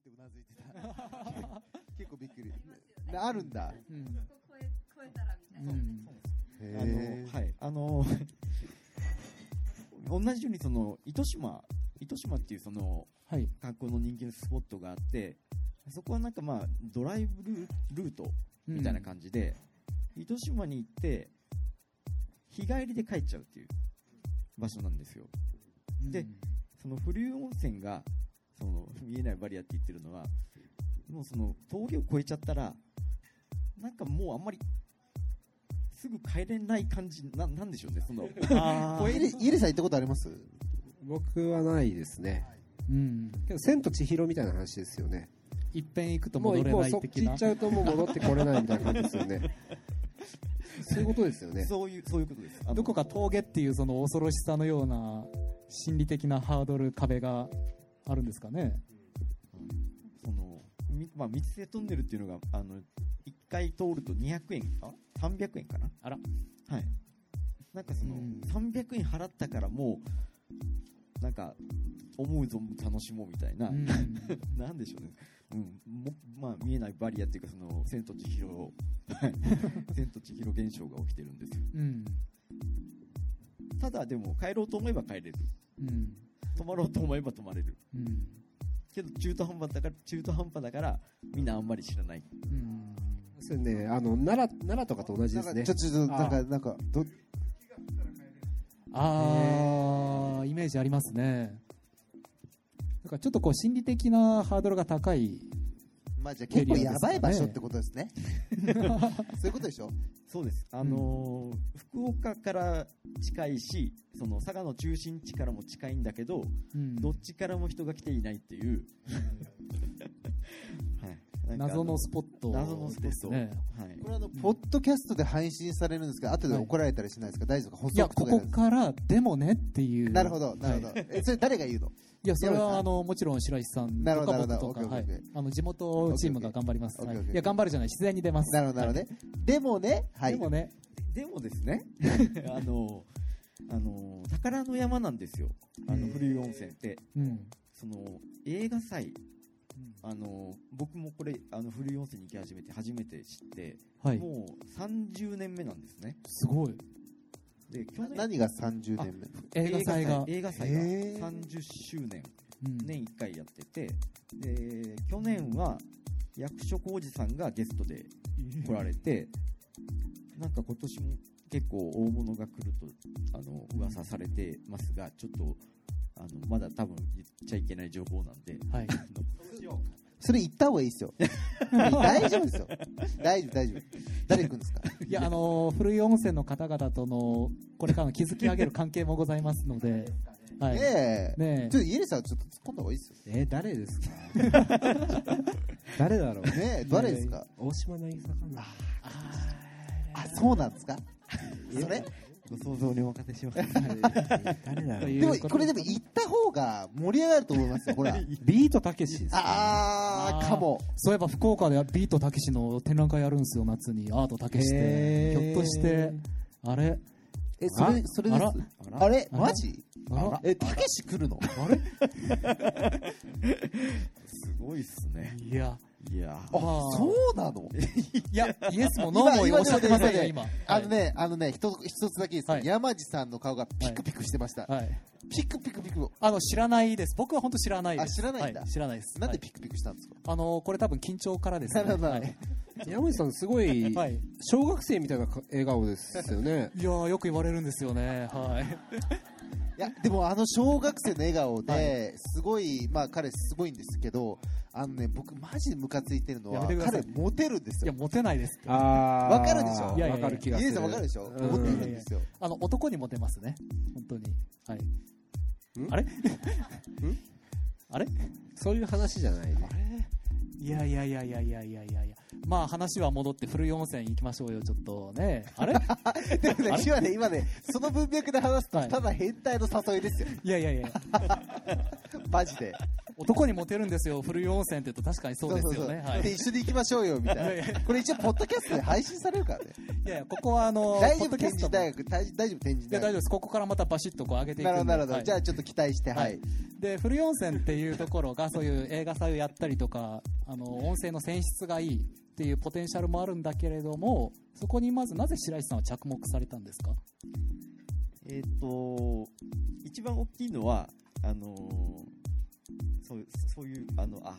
ってうなずいてた。結構びっくり。あるんだ。うん。そこ超え超えたらみたいな。うん。あのはい。あの 同じようにその糸島糸島っていうそのはい。観光の人気のスポットがあってそこはなんかまあドライブルルートみたいな感じで、糸島に行って日帰りで帰っちゃうっていう場所なんですよ。じでその古湯温泉がその見えないバリアって言ってるのはもうその峠を越えちゃったらなんかもうあんまりすぐ帰れない感じななんでしょうねそのあイリイリさん行ったことあります？僕はないですね。うん。けど千と千尋みたいな話ですよね。いっぺん行くともう戻れ一方そっち行っちゃうともう戻ってこれないみたいな感じですよね。そういうことですよね。そういうそういうことです。あのどこか峠っていうその恐ろしさのような心理的なハードル壁があるんですかね。そのみまあ、三瀬トンネルっていうのがあの1回通ると200円あ300円かな？あら。はい。なんかその、うん。300円払ったからもうなんか思う存分楽しもうみたいな、うん。なんでしょうね、うん。もまあ、見えないバリアっていうかその千と千尋。はい。千と千尋現象が起きてるんですよ。うん。ただでも帰ろうと思えば帰れる。うん泊まろうと思えば泊まれる。うん。けど中途半端だから中途半端だからみんなあんまり知らない。うん。それね。あの奈良奈良とかと同じですね。なんかちょ、ちょ、ちょ、なんか、なんか、ど、ああイメージありますね。だからちょっとこう心理的なハードルが高いまあじゃあ結構やばい場所ってことですね。そういうことでしょ？そうです、あのー福岡から近いしその佐賀の中心地からも近いんだけど、うん。どっちからも人が来ていないっていう、はい、謎のスポット謎のスポット、ですねはい。これあの、ポッドキャストで配信されるんですが、後で怒られたりしないですか？大丈夫か？補いやこ足とかやるこからでもねっていう。なるほど、なるほはい。ど。え、それ誰が言うの？いやそれはあのもちろん白石さんとか僕とか、はい。あの地元チームが頑張ります、い。いや頑張るじゃない自然に出ます。なるほど、なるほどね。でもね、はい。でもね。でもですね あのあの宝の山なんですよ。あの古湯温泉って。うん。その映画祭。あの僕もこれあの古湯温泉に行き始めて初めて知って、はい。もう30年目なんですね。すごいで去年何が30年目映画祭が。映画祭がへー。30周年。うん年1回やっててで去年は役所広司さんがゲストで来られてなんか今年も結構大物が来るとあの噂されてますがちょっとあのまだ多分言っちゃいけない情報なんではいそれ言った方がいいですよ。大丈夫ですよ。大丈夫、大丈夫。誰行くんですか？いやあの古い温泉の方々とのこれからの築き上げる関係もございますので、はい、ねえ。ねちょっとイエレさんちょっと突っ込んだ方がいいですよ。え誰ですか？誰だろう？ねえ、誰ですか？大島渚かなあ、そうなんですか？それ？ご想像にお任せします。誰だで。も、これでも行った方が盛り上がると思いますよ、ほら。ビートたけしですあー、かも。そういえば福岡ではビートたけしの展覧会やるんですよ夏に。アートたけしでへー。ひょっとしてあれ？え、それ、それです。ああれ？マジ？え、たけし来るの？あれ？すごいっすね。いやあ、まあそうなの？いやイエスもノーも今おっしゃってませんよ今。今。あのね、あのね、一つ一つだけいいですかはい。山地さんの顔がピクピクしてました。はい。ピクピクピク。あの知らないです。僕は本当知らないです。あ知らないんだ。は知らないです。はいなんでピクピクしたんですか？あのこれ多分緊張からですね。山口さんすごいはい。小学生みたいなか笑顔ですよね。いやーよく言われるんですよね。はいいや、でもあの小学生の笑顔はで、すごい、まあ彼すごいんですけど、あのね、僕マジでムカついてるのは、やめてください。彼モテるんですよ。いやモテないですって。あわかるでしょ？いやいやいや。わかる気がする。イエレさんわかるでしょ？うん。モテるんですよ。あの男にモテますね。本当に。はい。ん？あれ？あれ？そういう話じゃない。ねいやいやいやいやいやいやいやいや。まあ話は戻って古い温泉行きましょうよちょっとね。あれ？でもね、今ね、今ね、その文脈で話すと、はい。ただ変態の誘いですよ。いやいやいや。マジで。男にモテるんですよ、古湯温泉って言うと確かにそうですよね。はい。で一緒に行きましょうよみたいな。これ一応ポッドキャストで配信されるからね。いやいや、ここはあの、大丈夫ポッドキャストも天神大学大大丈夫天神いや、大丈夫大学です。ここからまたバシッとこう上げていく。なるほどなるほど、はい。じゃあちょっと期待しては、はい。で、古湯温泉っていうところが、そういう映画祭をやったりとか、あの、温泉の泉質がいいっていうポテンシャルもあるんだけれども、そこにまずなぜ白石さんは着目されたんですか？えっ、と、一番大きいのは、あのーそうそういう、あの、あ、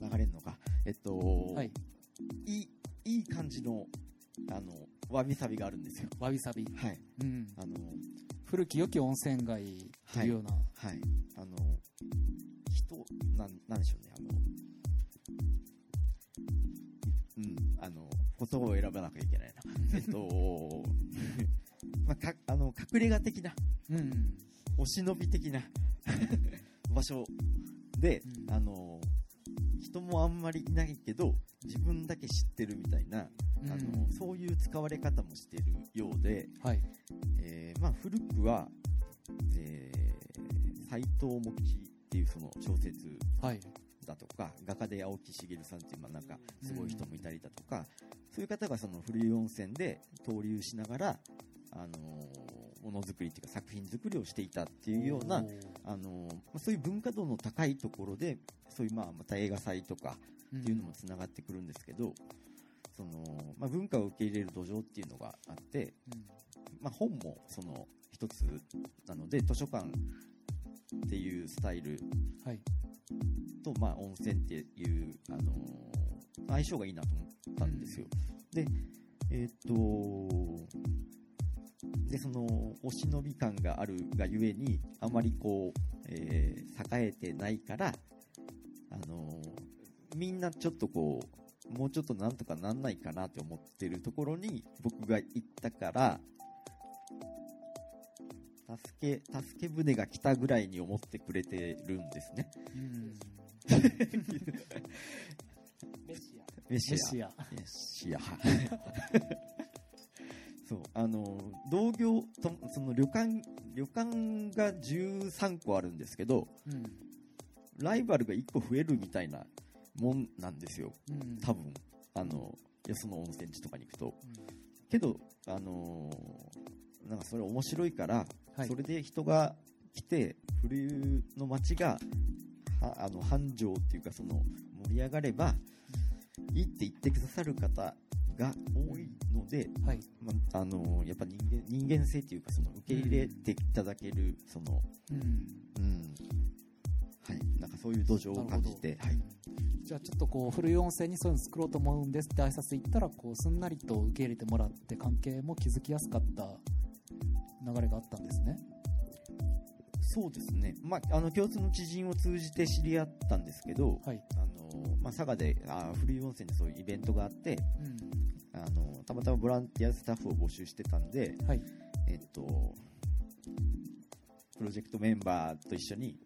流れるのか。えっと、はい。いい、いい感じの、あの、わびさびがあるんですよ。わびさび。はい。うん。あの、古き良き温泉街というような。はい。あの、人、なん、なんでしょうね、あの、うん、あの、言葉を選ばなきゃいけないな。えっと、まあ、か、あの、隠れ家的な、うん。お忍び的な 場所で、うんあの、人もあんまりいないけど、自分だけ知ってるみたいな、うんあの、そういう使われ方もしてるようで、はい。えーまあ、古くは、えー、斎藤茂吉っていうその小説はい。だとか、画家で青木茂さんっていう、まあ、なんか、すごい人もいたりだとか、そういう方がその古湯温泉で登竜しながら、あのーものづくりっていうか作品作りをしていたっていうようなあのーまあそういう文化度の高いところで、そういうまあ、また映画祭とかっていうのもつながってくるんですけど、その、まあ、文化を受け入れる土壌っていうのがあって、うんまあ、本もその一つなので図書館っていうスタイルはい。と、まあ、温泉っていう、あのー相性がいいなと思ったんですよ。で、えーっと、で、その、お忍び感があるがゆえに、あまりこう、えー栄えてないから、あのーみんなちょっとこう、もうちょっとなんとかなんないかなって思ってるところに僕が行ったから、助け、助け舟が来たぐらいに思ってくれてるんですね。うん。メシア。メシア。メシア。そう、あの、同業と、その旅館、旅館が13個あるんですけど、うん。ライバルが1個増えるみたいなもんなんですよ。うん。多分。あの、よその温泉地とかに行くと。けど、あのーなんかそれ面白いから、はいそれで人が来て、古湯の街が、はあの、繁盛っていうか、その、盛り上がれば、いいって言ってくださる方が多いので、はい。まあ、あのーやっぱ人間、人間性っていうか、その、受け入れていただける、その、うん。うん、はい、なんかそういう土壌を感じて、はい。じゃあちょっとこう古い温泉にそういうの作ろうと思うんですって挨拶行ったらこうすんなりと受け入れてもらって関係も築きやすかった流れがあったんですね。そうですね。まあ、あの、共通の知人を通じて知り合ったんですけど、はい。あの、まあ、佐賀で、あ古い温泉でそういうイベントがあって、うん。あの、たまたまボランティアスタッフを募集してたんで、はい。えっと、プロジェクトメンバーと一緒に、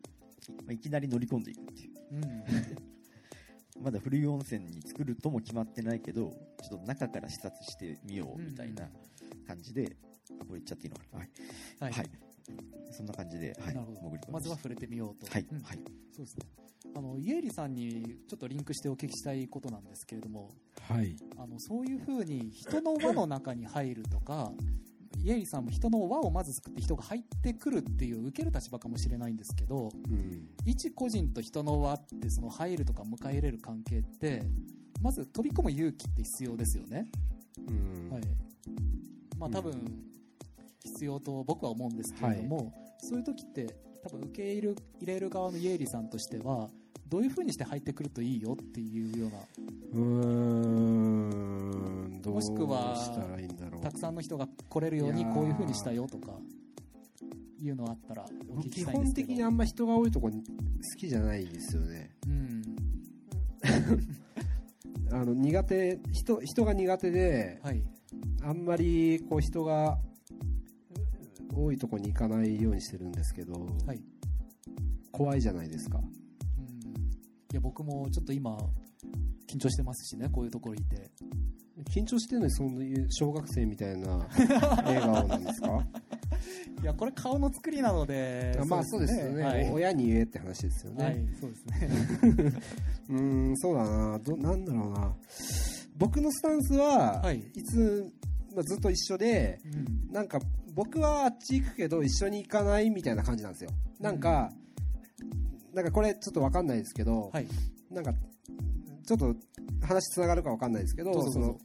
まあいきなり乗り込んでいくっていう。うん。まだ古い温泉に作るとも決まってないけど、ちょっと中から視察してみようみたいな感じで、あこれ言っちゃっていいのかなはい。はい。はい。そんな感じで、はい。潜り込まずは触れてみようと。はい。うんはい。そうですね。あの、イエリさんにちょっとリンクしてお聞きしたいことなんですけれども、はい。あの、そういうふうに人の輪の中に入るとか、イエリさんも人の輪をまず作って人が入ってくるっていう受ける立場かもしれないんですけど、うん。一個人と人の輪ってその入るとか迎え入れる関係って、まず飛び込む勇気って必要ですよね。うん。はい。まあ多分、必要と僕は思うんですけれども、そういう時って多分受け入れる側のイエリさんとしては、どういう風にして入ってくるといいよっていうような、うーん。もしくはしたくさんの人が来れるようにこういう風にしたよとか、いうのあったらお聞き基したいんですけど。本的にあんま人が多いとこ好きじゃないですよね。うん。あの、苦手、人、人が苦手で、はい。あんまりこう人が多いとこに行かないようにしてるんですけど、はい。怖いじゃないですか。うん。いや、僕もちょっと今、緊張してますしね、こういうところいて。緊張してるのにそういう小学生みたいな 笑顔なんですか？いや、これ顔の作りなので。まあそうですよね、はい。親に言えって話ですよね、はい、そうですね。うーんそうだなどなんだろうな僕のスタンスは、はいい、つ、まあ、ずっと一緒でうん。なんか僕はあっち行くけど一緒に行かないみたいな感じなんですよ。なんか、なんかこれちょっとわかんないですけど、はい。なんかちょっと話つながるかわかんないですけどその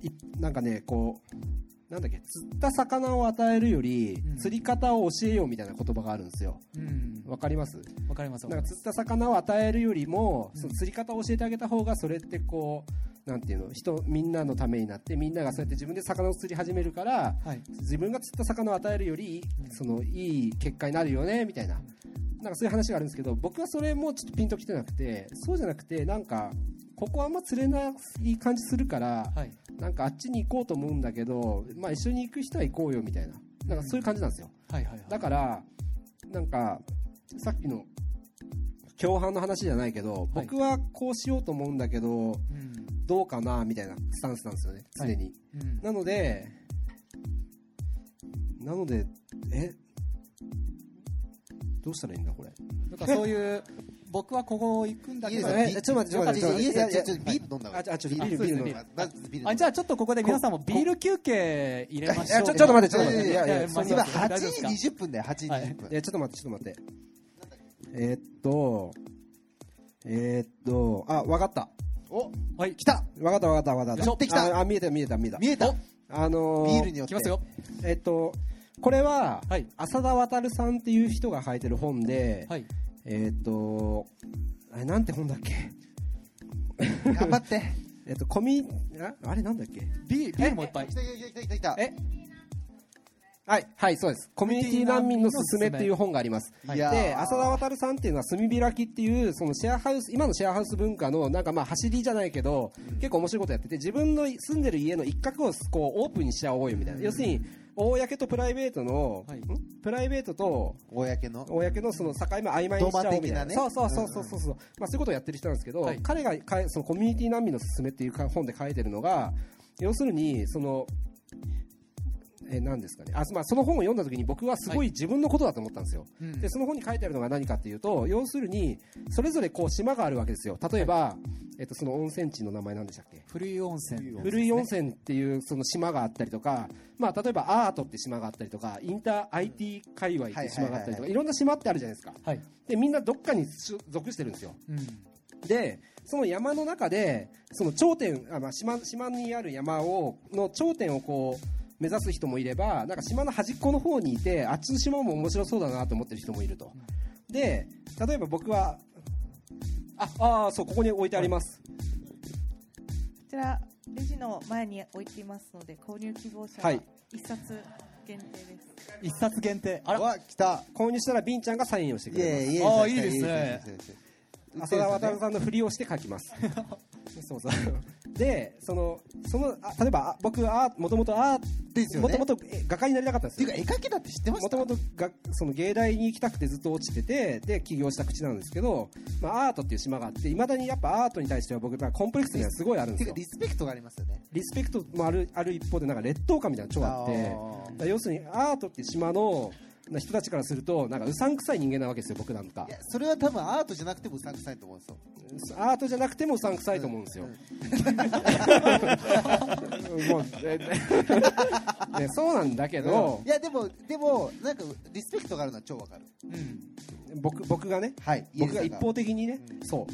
いなんかねこうなんだっけ釣った魚を与えるより、うん。釣り方を教えようみたいな言葉があるんですよ。うん。わかります？わかります。わなんかかります。釣った魚を与えるよりも、うん。その釣り方を教えてあげた方がそれってこうなんていうの人みんなのためになってみんながそうやって自分で魚を釣り始めるからはい。自分が釣った魚を与えるより、うんそのいい結果になるよねみたいななんかそういう話があるんですけど僕はそれもちょっとピンときてなくてそうじゃなくてなんかここあんま釣れない感じするからはい。なんかあっちに行こうと思うんだけど、まあ、一緒に行く人は行こうよみたいななんかそういう感じなんですよはい。はい。だからなんかさっきの共犯の話じゃないけどはい僕はこうしようと思うんだけどうん。どうかなみたいなスタンスなんですよね常に、うん。なのでなのでえ？どうしたらいいんだこれ？なんかそういう、僕はここ行くんだけどちょっと待ってちょっと待ってちょっとビール飲んだああちょっとビールビール飲むまずビールあじゃあちょっとここで皆さんもビール休憩入れましょう。ちょっと待ってちょっと待って。いやいや今8大丈夫ですか時20分だよ8時20分。いやちょっと待ってちょっと待って。えーっとえーっとあわかった。おはい。来た。わかったわかったわかった。やってきた。ああ見えた見えた見えた。見えた。あのービールによって。来ますよ。えっと、これは、はい。浅田渉さんっていう人が書いてる本で、はい。えっと、あれなんて本だっけ？頑張って。えっと、コミ、ああれなんだっけ？ビールビールもいっぱい。来。た来た来た来た来た。えはい、はい、そうです。コミュニティ難民のすすめっていう本があります。い。やーで、浅田渉さんっていうのは、炭開きっていう、そのシェアハウス、今のシェアハウス文化の、なんかまあ、走りじゃないけど、結構面白いことやってて、自分の住んでる家の一角をこう、オープンにしちゃおうよみたいな。要するに、公とプライベートの、はい。ん？プライベートと、公の？公のその境目曖昧にしちゃおうみたいな。ね。そうそうそうそうそう。そう、まあ、そういうことをやってる人なんですけど、はい。彼がかえそのコミュニティ難民のすすめっていうか本で書いてるのが要するにそのえ何ですかね。あ、まあ、その本を読んだ時に僕はすごい自分のことだと思ったんですよ、うん。でその本に書いてあるのが何かっていうと要するにそれぞれこう島があるわけですよ。例えば、えっと、その温泉地の名前なんでしたっけ？古い温泉。古い温泉。っていうその島があったりとか、まあ、例えばアートって島があったりとかインター IT 界隈って島があったりとはいはいはいはい。かいろんな島ってあるじゃないですか。はい。でみんなどっかに属してるんですよ。うん。でその山の中でその頂点あ、まあ、島島にある山をの頂点をこう目指す人もいればなんか島の端っこの方にいてあっちの島も面白そうだなと思ってる人もいると、で例えば僕はああーそうここに置いてあります、こちらレジの前に置いていますので購入希望者ははい。一冊限定です、一冊限定。あら。わ来た。購入したらビンちゃんがサインをしてくれます。いあーいいですね。浅田渉さんのふりをして書きます そうそうでそのそのあ例えばあ僕はもともとアーですよね。もともと画家になりたかったんですよ。っていうか絵描きだって知ってました？もともとがその芸大に行きたくてずっと落ちててで起業した口なんですけど、まあ、アートっていう島があっていまだにやっぱアートに対しては僕なんかコンプレックスがすごいあるんってでいうかリスペクトがありますよね。リスペクトもあるある一方でなんか劣等感みたいなのが超あって。だから要するにアートっていう島のな人たちからするとなんかうさんくさい人間なわけですよ僕なんか。いやそれは多分アートじゃなくてもうさんくさいと思うんですよ。アートじゃなくてもうさんくさいと思うんですよ、もうえね そうなんだけど。い、やでもでもなんかリスペクトがあるのは超わかる。うん。僕僕がねはい僕が一方的にね、そ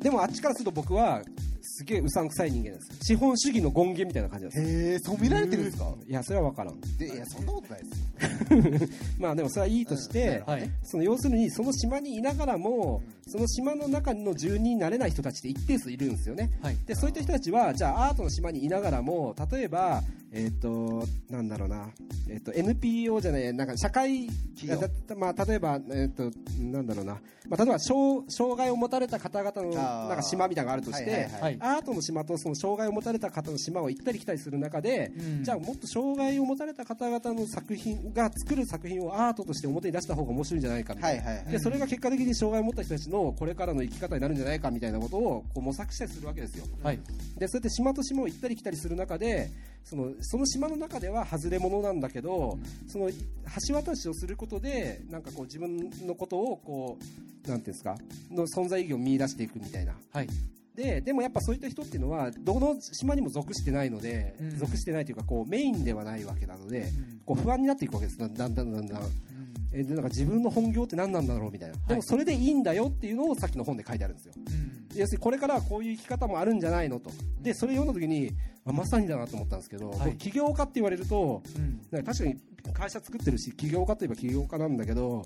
う。でもあっちからすると僕はすげえうさんくさい人間です資本主義の権限みたいな感じなんですへえそう見られてるんですか？いやそれは分からん。でいやそんなことないですよ。まあでもそれはいいとして、うん。はい。その要するにその島にいながらも、その島の中の住人になれない人たちって一定数いるんですよね。はい。でそういった人たちはじゃあアートの島にいながらも例えばえっ、となんだろうな、えっと NPO じゃないなんか社会企業。だまあ、例えば、えっとなんだろうな、まあ、例えば障障害を持たれた方々のなんか島みたいなのがあるとして。アートの島とその障害を持たれた方の島を行ったり来たりする中で、うん。じゃあもっと障害を持たれた方々の作品が作る作品をアートとして表に出した方が面白いんじゃないかみたな、はいいはいはい。でそれが結果的に障害を持った人たちのこれからの生き方になるんじゃないかみたいなことをこう模索したりするわけですよ。はい。でそうやって島と島を行ったり来たりする中でそのその島の中では外れ者なんだけど、その橋渡しをすることでなんかこう自分のことをこうなんていうんですかの存在意義を見出していくみたいな。はい。ででもやっぱそういった人っていうのはどの島にも属してないので、うん。属してないというかこうメインではないわけなので、こう不安になっていくわけですだんだんだんだん。だん。えでなんか自分の本業って何なんだろうみたいな、でもそれでいいんだよっていうのをさっきの本で書いてあるんですよ要するにこれからはこういう生き方もあるんじゃないのと。でそれ読んだ時にあまさにだなと思ったんですけど、はい。僕起業家って言われるとうん。なんか確かに会社作ってるし起業家といえば起業家なんだけど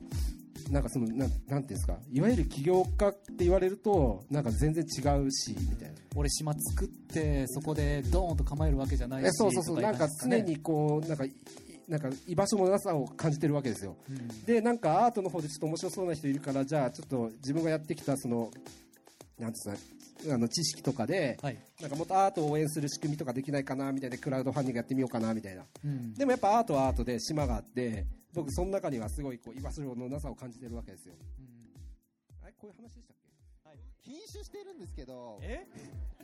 なんかそのなんなんていうんですかいわゆる起業家って言われるとなんか全然違うしみたいな。俺島作ってそこでドーンと構えるわけじゃないしえそうそうそうとなんか常にこうなんかいなんか居場所のなさを感じてるわけですよ。うん。でなんかアートの方でちょっと面白そうな人いるからじゃあちょっと自分がやってきたそのなんですかあの知識とかではい。なんかもっとアートを応援する仕組みとかできないかなみたいなクラウドファンディングやってみようかなみたいな。うん。でもやっぱアートはアートで島があって僕その中にはすごいこう居場所のなさを感じてるわけですよ。あれこういう話でしたっけ？禁酒してるんですけどえ？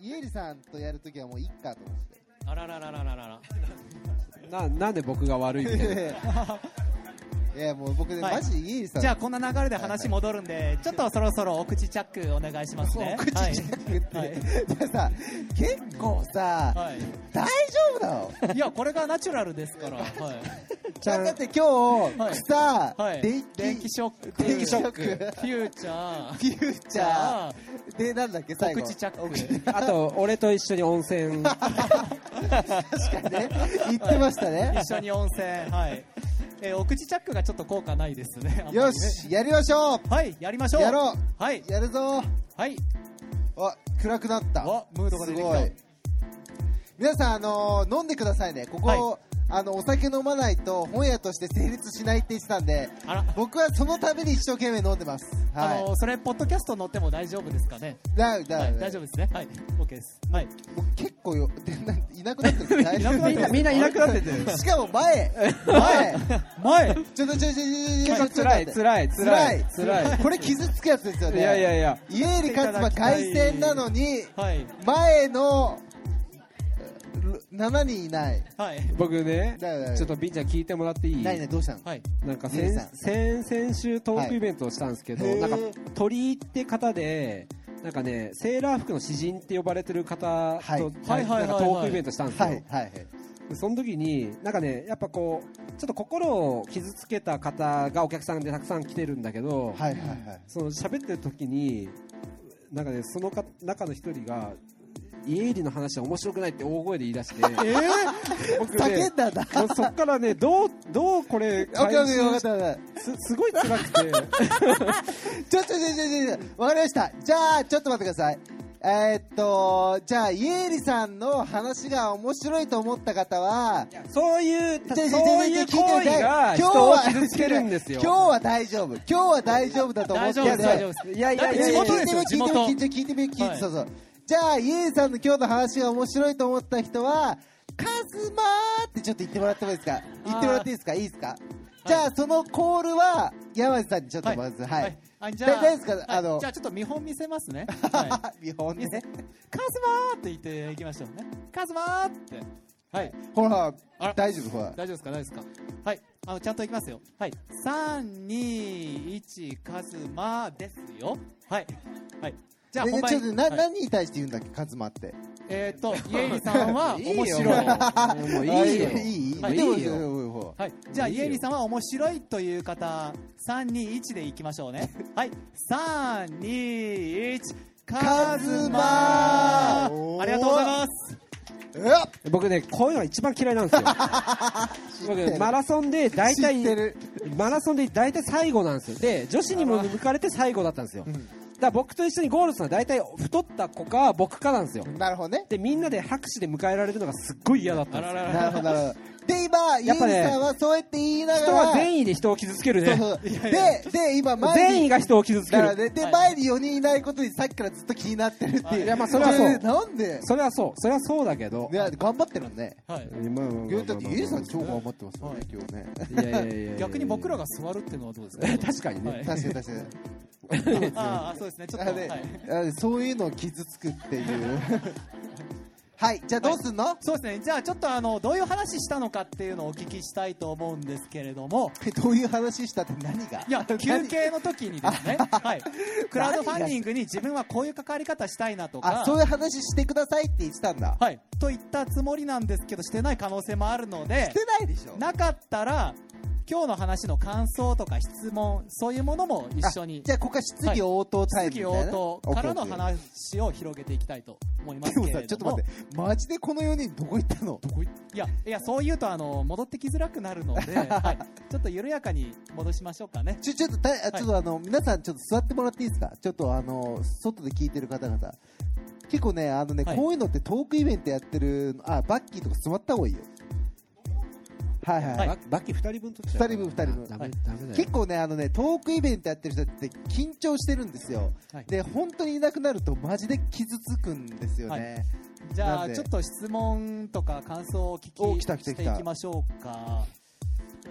家入さんとやるときはもういっかと。思ってあららららららら。ななんで僕が悪いみたいな いやもう僕ね、はいマジで家入さんじゃあこんな流れで話戻るんで、ちょっとそろそろお口チャックお願いしますね。口チャックって、はいじゃあさ結構さ、はい。大丈夫だよはい。いや、これがナチュラルですから。はい。ちゃんだって今日、はい草、はい。電気電気ショック。電気ショックフューチャー。フューチャーでなんだっけお最後口チャック。あと俺と一緒に温泉 確かにね言ってましたね一緒に温泉。はい。えーお口チャックがちょっと効果ないですね。ねよ。しやりましょうはい、やりましょう。やろうはい。やるぞはい。あ暗くなったお、ムードが出てきた。すごい皆さん、あのー飲んでくださいねここ、はいあのお酒飲まないと本屋として成立しないって言ってたんであら。僕はそのために一生懸命飲んでますはいあのそれ、ポッドキャスト乗っても大丈夫ですかね？だだはい、大丈夫ですね？はい、OK です。はい。僕結構よ いなくなってるみんないなくなっててしかも前前前ちょっとちょちょちょちょ結構ちょ辛い辛い辛い辛いこれ傷つくやつですよねいやいやいや家入勝馬凱旋なのにはい。前の7人いない。はい。僕ねちょっとビンちゃん聞いてもらっていい？ないねどうしたの？はい。なんか先姉さん。先々週トークイベントをしたんですけど、はい。なんか鳥居って方でなんかねセーラー服の詩人って呼ばれてる方と、はい。はいはいはいかトークイベントしたんですよ、はいはいはい。でその時になんかねやっぱこうちょっと心を傷つけた方がお客さんでたくさん来てるんだけど、はいはいはい。その喋ってる時になんかねそのか中の一人が家入りの話は面白くないって大声で言い出して、僕ね叫んだそっからねどうどうこれすすごい辛くて。ちょちょちょちょちょわかりましたじゃあちょっと待ってくださいえーっとじゃあ家入さんの話が面白いと思った方はそういうそういう行為が人を傷つけるんですよ今日は大丈夫今日は大丈夫だと思って。いやいやいいやいややいや地元ですよ聞いてみ地元聞いてみ聞いてみ聞いてみはいそうそうじゃあ家入さんの今日の話が面白いと思った人はカズマーってちょっと言ってもらってもいいですか？言ってもらっていいですか？いいですか？じゃあそのコールは山地さんにちょっとまずはい、あじゃあ、大丈夫ですか？はいあのじゃあちょっと見本見せますね。はい。見本ねカズマーって言っていきましょうね。カズマーって。はい。ほら大丈夫ほら大丈夫ですか？大丈夫ですか？はい。あの、ちゃんといきますよ。はい。3、2、1、カズマですよ。はい。はい。じゃあ、で本番。ちょっとな、はい。何に対して言うんだっけカズマって？えーっと、イエイリさんはい。いよ面白い。もういいいいい。いはい。でもいいよはい。じゃあ、イエイリさんは面白いという方、3、2、1でいきましょうね。はい。3、2、1、カズマ。ありがとうございます。僕ねこういうのが一番嫌いなんですよ。僕マラソンで大体る。マラソンで大体最後なんですよ。で女子にも抜かれて最後だったんですよ、うん。だから僕と一緒にゴールするのは大体太った子か僕かなんですよ。なるほどね。でみんなで拍手で迎えられるのがすっごい嫌だったんですよ。なるほどなるほどで今家やっぱね入さんはそうやって言いなが人らは善意で人を傷つけるね。でで今前に善意が人を傷つける。ねで、はい。前に4人いないことにさっきからずっと気になってるっていう。いやまあそれはそう。で なんで？それはそう。それはそうだけど。いや頑張ってるね。はい。だって家入さん超頑張ってますよね今日ね。いやいやいやいや逆に僕らが座るっていうのはどうですか？確かにね、はい。確かに確かに。ああ、そうですね。ちょっと、あではい。あそういうのを傷つくっていう はいじゃあどうすんの、そうですね。じゃあちょっとあのどういう話したのかっていうのをお聞きしたいと思うんですけれども。どういう話したって何が？いや休憩の時にですね、はい、クラウドファンディングに自分はこういう関わり方したいなとか。あそういう話してくださいって言ってたんだ。はい、といったつもりなんですけどしてない可能性もあるので。してないでしょ。なかったら今日の話の感想とか質問そういうものも一緒に。じゃあここは質疑応答タイム質疑みたいな、応答からの話を広げていきたいと思いますけれども。さちょっと待って。マジでこの4人どこ行ったの？どこいやいやそう言うとあの戻ってきづらくなるので、はい、ちょっと緩やかに戻しましょうかね。ちょちょっとたあちょっとあの、皆さんちょっと座ってもらっていいですか？ちょっとあの外で聞いてる方々。結構ねあのね、はい。こういうのってトークイベントやってるあバッキーとか座った方がいいよはいはい、はいバキー2人分取っちゃう二人分二人分。ダメ結構ねあのねトークイベントやってる人って緊張してるんですよ、はい。で本当にいなくなるとマジで傷つくんですよね、じゃなんで。あちょっと質問とか感想をお聞おき来た来た来た。していきましょうか。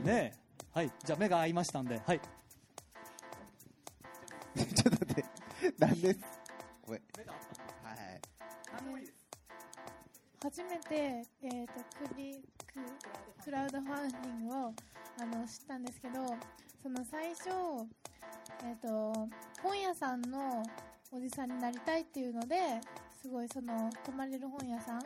ねえ。はい。じゃあ目が合いましたんで。はい。ちょっと待って。なんです？ごめん。はい初めて、えー、とクリクラウドファンディングをあの知ったんですけどその最初、えー、と本屋さんのおじさんになりたいっていうのですごいその泊まれる本屋さんっ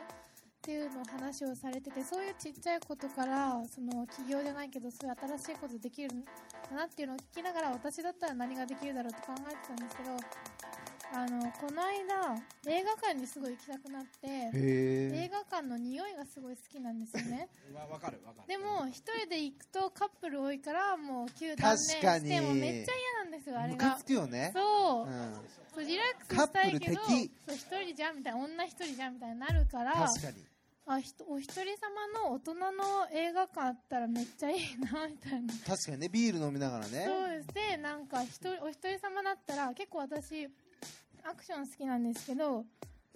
ていうの話をされててそういうちっちゃいことからその起業じゃないけどそういう新しいことできるんだなっていうのを聞きながら私だったら何ができるだろうと考えてたんですけどあのこの間映画館にすごい行きたくなってへ映画館の匂いがすごい好きなんですよね。わわかるわかる。でも一人で行くとカップル多いからもう急断念確かに。してもめっちゃ嫌なんですよあれムカがつくよね。そう,、うん、そうリラックスしたいけどそう一人じゃんみたいな女一人じゃんみたいになるから確かに。あひとお一人様の大人の映画館あったらめっちゃいいなみたいな。確かにねビール飲みながらね。そうです。でなんか一人お一人様だったら結構私アクション好きなんですけど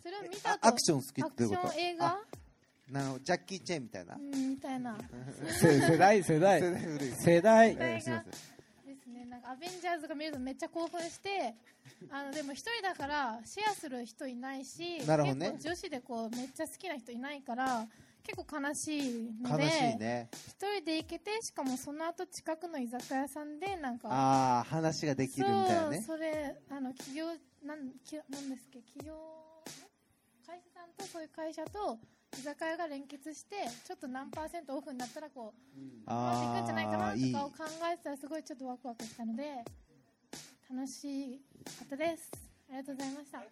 それを見たあとアクション好きってこと？アクション映画？あなのジャッキー・チェンみたいな。うんみたいな。せ世代世代。世代古い世代。ですねなんかアベンジャーズとか見るとめっちゃ興奮してあのでも一人だからシェアする人いないしなるほどね。結構女子でこうめっちゃ好きな人いないから結構悲しいの悲でしいね。一人で行けてしかもその後近くの居酒屋さんでなんかああ話ができるみたいなね。そうそれあの企業なんきなんですっけ？企業会社さんとそういう会社と居酒屋が連結してちょっと何パーセントオフになったらこううまくいくんじゃないかなああいい。とかを考えてたらすごいちょっとワクワクしたので楽しかったです。ありがとうございました。い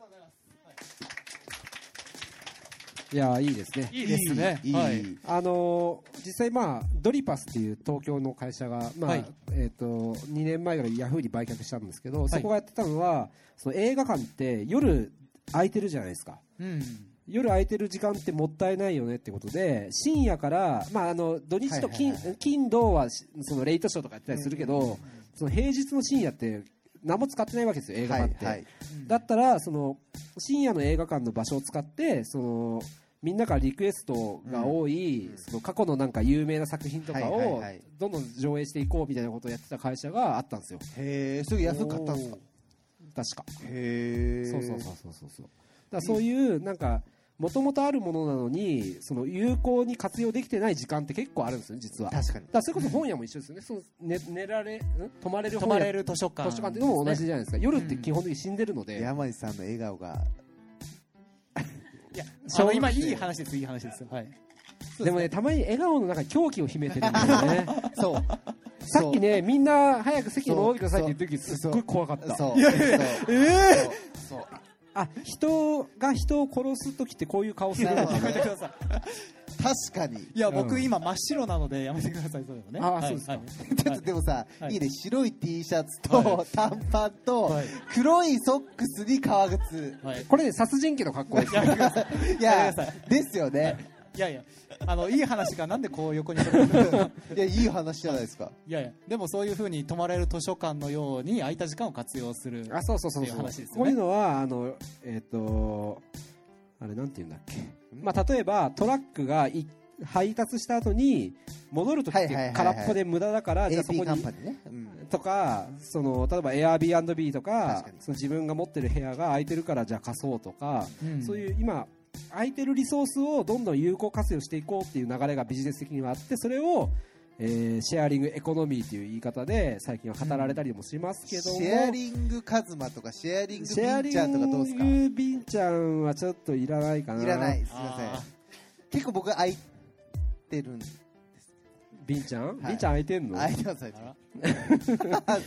やいいですね。いい。ですね。いい。はい。いいあのー実際、まあ、ドリパスっていう東京の会社が、まあはい。えー、と2年前ぐらいヤフーに売却したんですけど、そこがやってたのはその映画館って夜空いてるじゃないですか。うん。夜空いてる時間ってもったいないよねってことで深夜から、まあ、あの土日と金,、はいはい金土はしそのレイトショーとかやったりするけど、その平日の深夜って何も使ってないわけですよ映画館って、はいはい。だったらその深夜の映画館の場所を使ってそのみんなからリクエストが多い、その過去のなんか有名な作品とかをはいどんどん上映していこうみたいなことをやってた会社があったんですよ。へえそれ安く買ったんですか確か。へえそうそうそうそうそう。そうだそういうなんかもともとあるものなのにその有効に活用できてない時間って結構あるんですよね実は。だか確かにらそれこそ本屋も一緒ですよね。その寝寝られん？泊まれる泊本屋。まれる図書館図書館っていうのも同じじゃないですか。夜って基本的に死んでるので、山地さんの笑顔がいやあの今いい話ですいい話です。はい。でもねたまに笑顔の中に狂気を秘めてるんですよ ね。そう。さっきねみんな早く席に戻ってくださいって言ってる時すっごい怖かった。そう。そう。えそう。あ人が人を殺す時ってこういう顔するんだ やめてください確かに。いや僕うん。今真っ白なのでやめてくださいそういうのね。あそうですか。はい。ちょっとでもさ、はい。い、いね。白い T シャツはと短パンとはい。黒いソックスに革靴。これね殺人鬼の格好です。い。いやですよね。い。やいや。あのいい話がなんでこう横に。いやいい話じゃないですか。いやいや。でもそういうふうに泊まれる図書館のように空いた時間を活用するあそうそうそうそう話ですよね。こういうのはあのえっ、とあれなんて言うんだっけ？まあ例えばトラックがい配達した後に戻るときって空っぽで無駄だから、じゃあそこにとかその例えば Airbnb とかその自分が持ってる部屋が空いてるからじゃあ貸そうとか、うん。そういう今空いてるリソースをどんどん有効活用していこうっていう流れがビジネス的にはあってそれを、えーシェアリングエコノミーという言い方で最近は語られたりもしますけども、シェアリングカズマとかシェアリングビシェアリンちゃんとかどうですか？ングビンちゃんはちょっといらないかな。いらないす。いません。あ結構僕空いてるんビンちゃん、い。ビンちゃん空いてんの？空いてます空いてあまら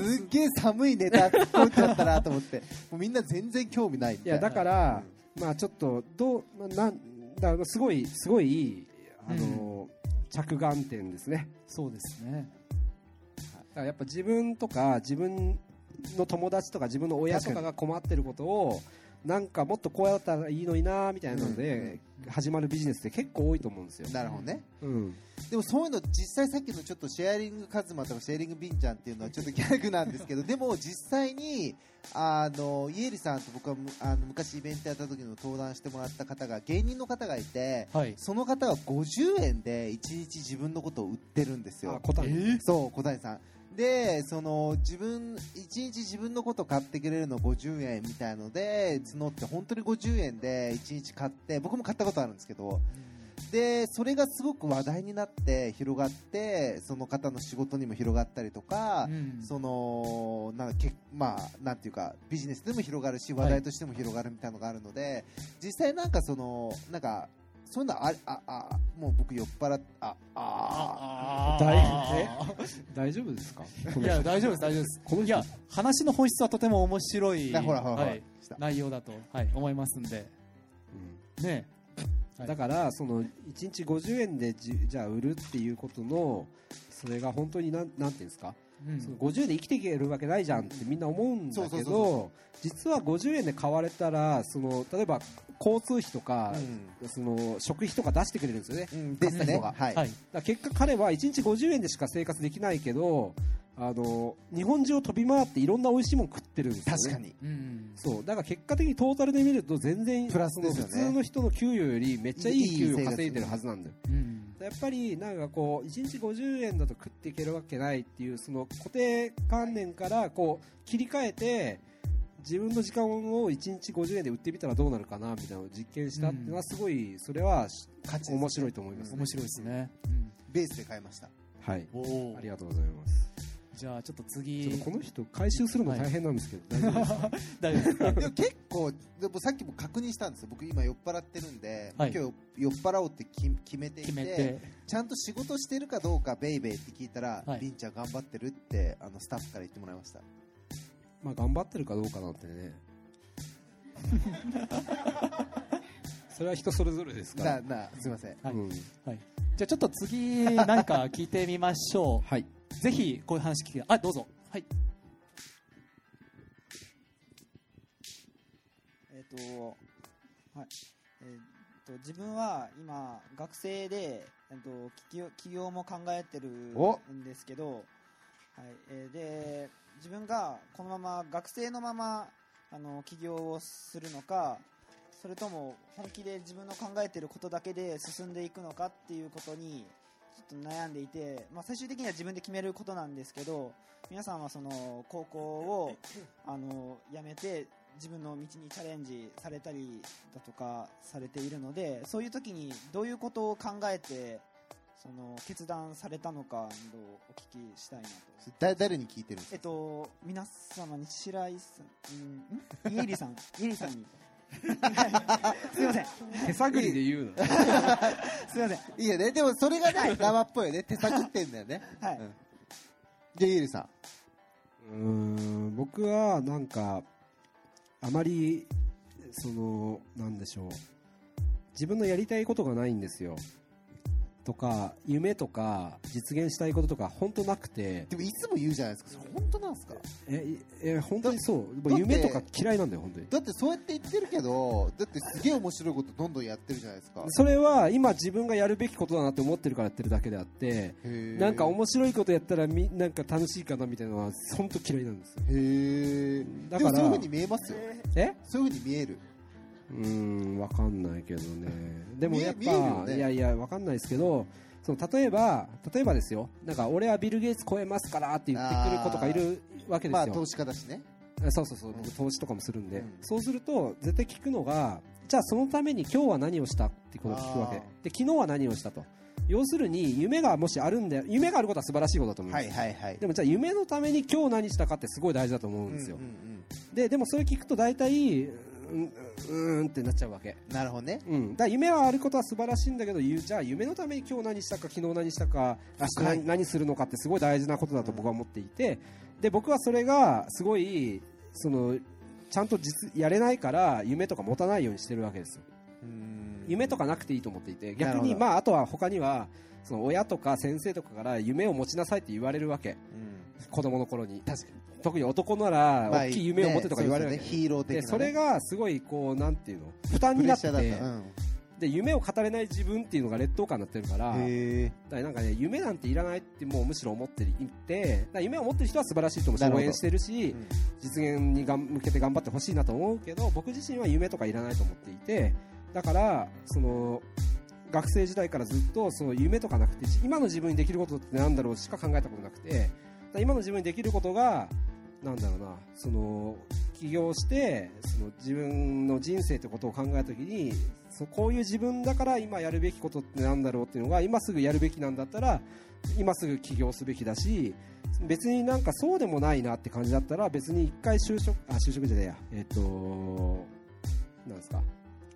す。すっげえ寒いネタ突っ込んじゃったなと思って。もうみんな全然興味ないみたいな。いやだから、まあちょっとどうまあなんだすごいすごいあの、着眼点ですねそうですね。やっぱ自分とか自分の友達とか自分の親とかが困ってることをなんかもっとこうやったらいいのになみたいなので、始まるビジネスって結構多いと思うんですよ、なるほどね。うん、でもそういうの実際さっきのちょっとシェアリングカズマとかシェアリングビンちゃんっていうのはちょっとギャグなんですけど でも実際にあのイエリさんと僕はむあの昔イベントやった時の登壇してもらった方が芸人の方がいてはい。その方は50円で1日自分のことを売ってるんですよ。あ答え、そう小谷さんでその自分1日自分のこと買ってくれるの50円みたいので募って本当に50円で1日買って僕も買ったことあるんですけどでそれがすごく話題になって広がってその方の仕事にも広がったりとか、うん。そのなんかけまあなんていうかビジネスでも広がるし話題としても広がるみたいなのがあるので、実際なんかそのなんかそういうのあああもう僕酔っ払っあああ大え？大丈夫ですか？いや、大丈夫です、大丈夫です。いや、話の本質はとても面白い、なほらほらはい、内容だと、はい、思いますんで。ねはい。だからその1日50円でじじゃあ売るっていうことのそれが本当になんなんていうんですか、うん。その50円で生きていけるわけないじゃんってみんな思うんだけど実は50円で買われたらその例えば交通費とか、その食費とか出してくれるんですよね。うん、うん、ですね結果彼は1日50円でしか生活できないけどあの日本中を飛び回っていろんな美味しいもの食ってるんですよね。確かに。うん。そう。だから結果的にトータルで見ると全然プラスね。普通の人の給与よりめっちゃいい給与稼いでるはずなんだよ。うん。やっぱりなんかこう1日50円だと食っていけるわけないっていうその固定観念からこう切り替えて自分の時間を1日50円で売ってみたらどうなるかなみたいなのを実験したっていうのはすごいそれは面白いと思います、面白いですね。ベースで買いました。はい。うん。おありがとうございますじゃあ、ちょっと次。っとこの人回収するの大変なんですけど、大丈夫ですか大丈夫です。かでも結構でもさっきも確認したんですよ。僕今酔っ払ってるんで、はい。今日酔っ払おうってき決めていて決めて。ちゃんと仕事してるかどうかベイベーって聞いたら、はい。ビンちゃん頑張ってるってあのスタッフから言ってもらいました。まあ頑張ってるかどうかなんてね。それは人それぞれですから。ななすいません。はい。うん。じゃあ、ちょっと次、何か聞いてみましょはい、う。ぜひ、こういう話聞きあ、どうぞ。はい。えっ、と、はい。えっ、と、自分は今、学生で、えっ、と、起業、起業も考えてるおんですけど、はい。えーで、自分がこのまま、学生のまま、あの、起業をするのか、それとも本気で自分の考えてることだけで進んでいくのかっていうことに、ちょっと悩んでいて、まあ、最終的には自分で決めることなんですけど、皆さんはその高校をあの辞めて自分の道にチャレンジされたりだとかされているのでそういう時にどういうことを考えてその決断されたのかをお聞きしたいなと。だ誰に聞いてるんですえっかと、皆様に白井さん、んん？イエリさん、イエリさんに。すいません、手探りで言うの？すいません。いいよね。でもそれがね生っぽいよね。手探ってんだよね。はい。うん。じゃあゆうりさん。うーん僕はなんかあまりそのなんでしょう。自分のやりたいことがないんですよとか夢とか実現したいこととか本当なくて。でもいつも言うじゃないですか。それ本当なんですか？えいえ本当にそう。夢とか嫌いなんだよ本当に。だってそうやって言ってるけどだってすげえ面白いことどんどんやってるじゃないですか。それは今自分がやるべきことだなって思ってるからやってるだけであってなんか面白いことやったらみなんか楽しいかなみたいなのは本当嫌いなんですよ。へえ。だからそういうふうに見えますよ。え？そういうふうに見えるうーん、わかんないけどね。でもやっぱ、ね。いやいや、わかんないですけど、その例えば、例えばですよ、なんか俺はビル・ゲイツ超えますからって言ってくる子とかいるわけですよ。まあ投資家だしね。そうそうそう、僕投資とかもするんで、うん。そうすると、絶対聞くのが、じゃあそのために今日は何をしたってことを聞くわけ。あで昨日は何をしたと。要するに夢がもしあるんで夢があることは素晴らしいことだと思うんはです、いはいはい。でもじゃあ夢のために今日何したかってすごい大事だと思うんですよ、うんうん。ででもそれ聞くと大体うんうーんってなっちゃうわけ。うんなるほどね。うん、だ夢はあることは素晴らしいんだけどゆじゃあ夢のために今日何したか昨日何したか明日何何するのかってすごい大事なことだと僕は思っていて。で僕はそれがすごいそのちゃんと実やれないから夢とか持たないようにしてるわけですよ。うん。夢とかなくていいと思っていて。逆にまああとは他にはその親とか先生とかから夢を持ちなさいって言われるわけ。うん子供の頃に。確かに。特に男ならまあ大きい夢を持てとか言われるねヒーロー的なそれがすごいこうなんていうの？負担になってで夢を語れない自分っていうのが劣等感になってるから。だなんかね夢なんていらないってもうむしろ思っていて。夢を持ってる人は素晴らしいと思うし応援してるし、うん。実現にがん向けて頑張ってほしいなと思うけど僕自身は夢とかいらないと思っていて。だからその学生時代からずっとその夢とかなくて今の自分にできることってなんだろうしか考えたことなくて今の自分にできることがなんだろうなその起業してその自分の人生ってことを考えた時にそこういう自分だから今やるべきことってなんだろうっていうのが今すぐやるべきなんだったら今すぐ起業すべきだし別になんかそうでもないなって感じだったら別に一回就職あ就職じゃないや。えっ、となんですか？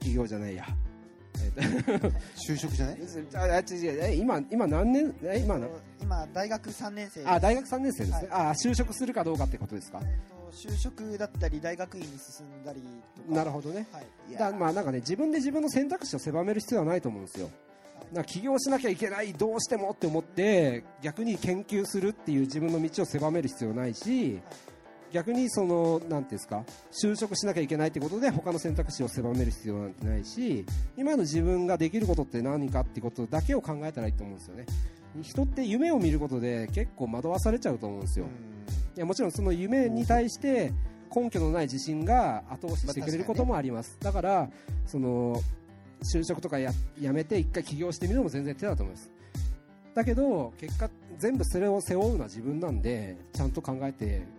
起業じゃないや、就職じゃない？ああ違う。違うえ今今何年？え今の今大学3年生あ大学3年生ですね、はあ就職するかどうかってことですか？えっと就職だったり大学院に進んだりとか。なるほどね。はい。いだまあなんかね自分で自分の選択肢を狭める必要はないと思うんですよ。な起業しなきゃいけないどうしてもって思って逆に研究するっていう自分の道を狭める必要はないし逆にそのなんていうんですか就職しなきゃいけないってことで他の選択肢を狭める必要なんてないし今の自分ができることって何かってことだけを考えたらいいと思うんですよね。人って夢を見ることで結構惑わされちゃうと思うんですよ。いやもちろんその夢に対して根拠のない自信が後押ししてくれることもあります、だからその就職とかややめて一回起業してみるのも全然手だと思います。だけど結果全部それを背負うのは自分なんでちゃんと考えてあ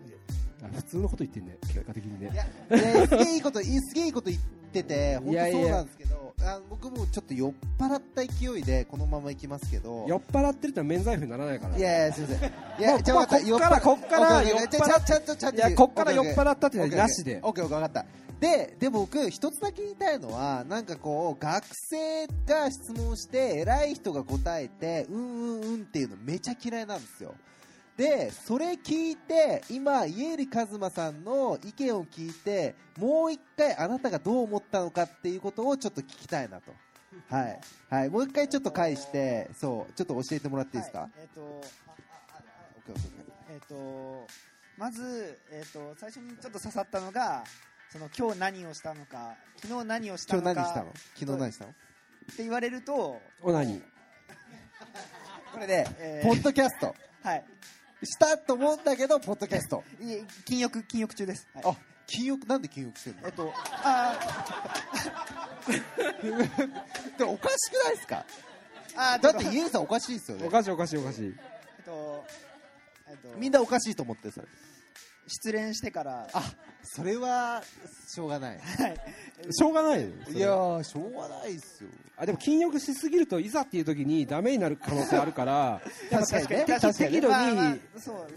普通のこと言ってんね。結果的にね。いやねすげえいいこといいすげえいいこと言ってて本当そうなんですけどあ僕もちょっと酔っ払った勢いでこのまま行きますけど酔っ払ってると免罪符にならないから。いやいやすいません。いもやうまあこっからこっから酔っ払っちゃちゃんといやこっから酔っ払ったってなしでオッケーオッケー分かったでで僕一つだけ言いたいのはなんかこう学生が質問して偉い人が答えてうんうんうんっていうのめちゃ嫌いなんですよでそれ聞いて今家入一馬さんの意見を聞いてもう一回あなたがどう思ったのかっていうことをちょっと聞きたいなと。はい、はい、もう一回ちょっと返してそうちょっと教えてもらっていいですか、はい。えっ、ーオッケー、とまず、えっと最初にちょっと刺さったのがその今日何をしたのか昨日何をしたのか今日何したの昨日何したのって言われるとお何これね、えーポッドキャストはいしたと思うんだけどポッドキャスト。いえ禁欲禁欲中です、はい。あ禁欲なんで禁欲してるの？えっとあ でもおかしくないですか？あだって家入さんおかしいですよね。おかしいおかしいおかしい。えっとえっと。みんなおかしいと思ってるそれ失恋してから。あそれはしょうがない。はい。しょうがないよそれ。いやーしょうがないっすよ。あでも禁欲しすぎるといざっていう時にダメになる可能性あるから 確かにね。適確かにね。適度まあまあに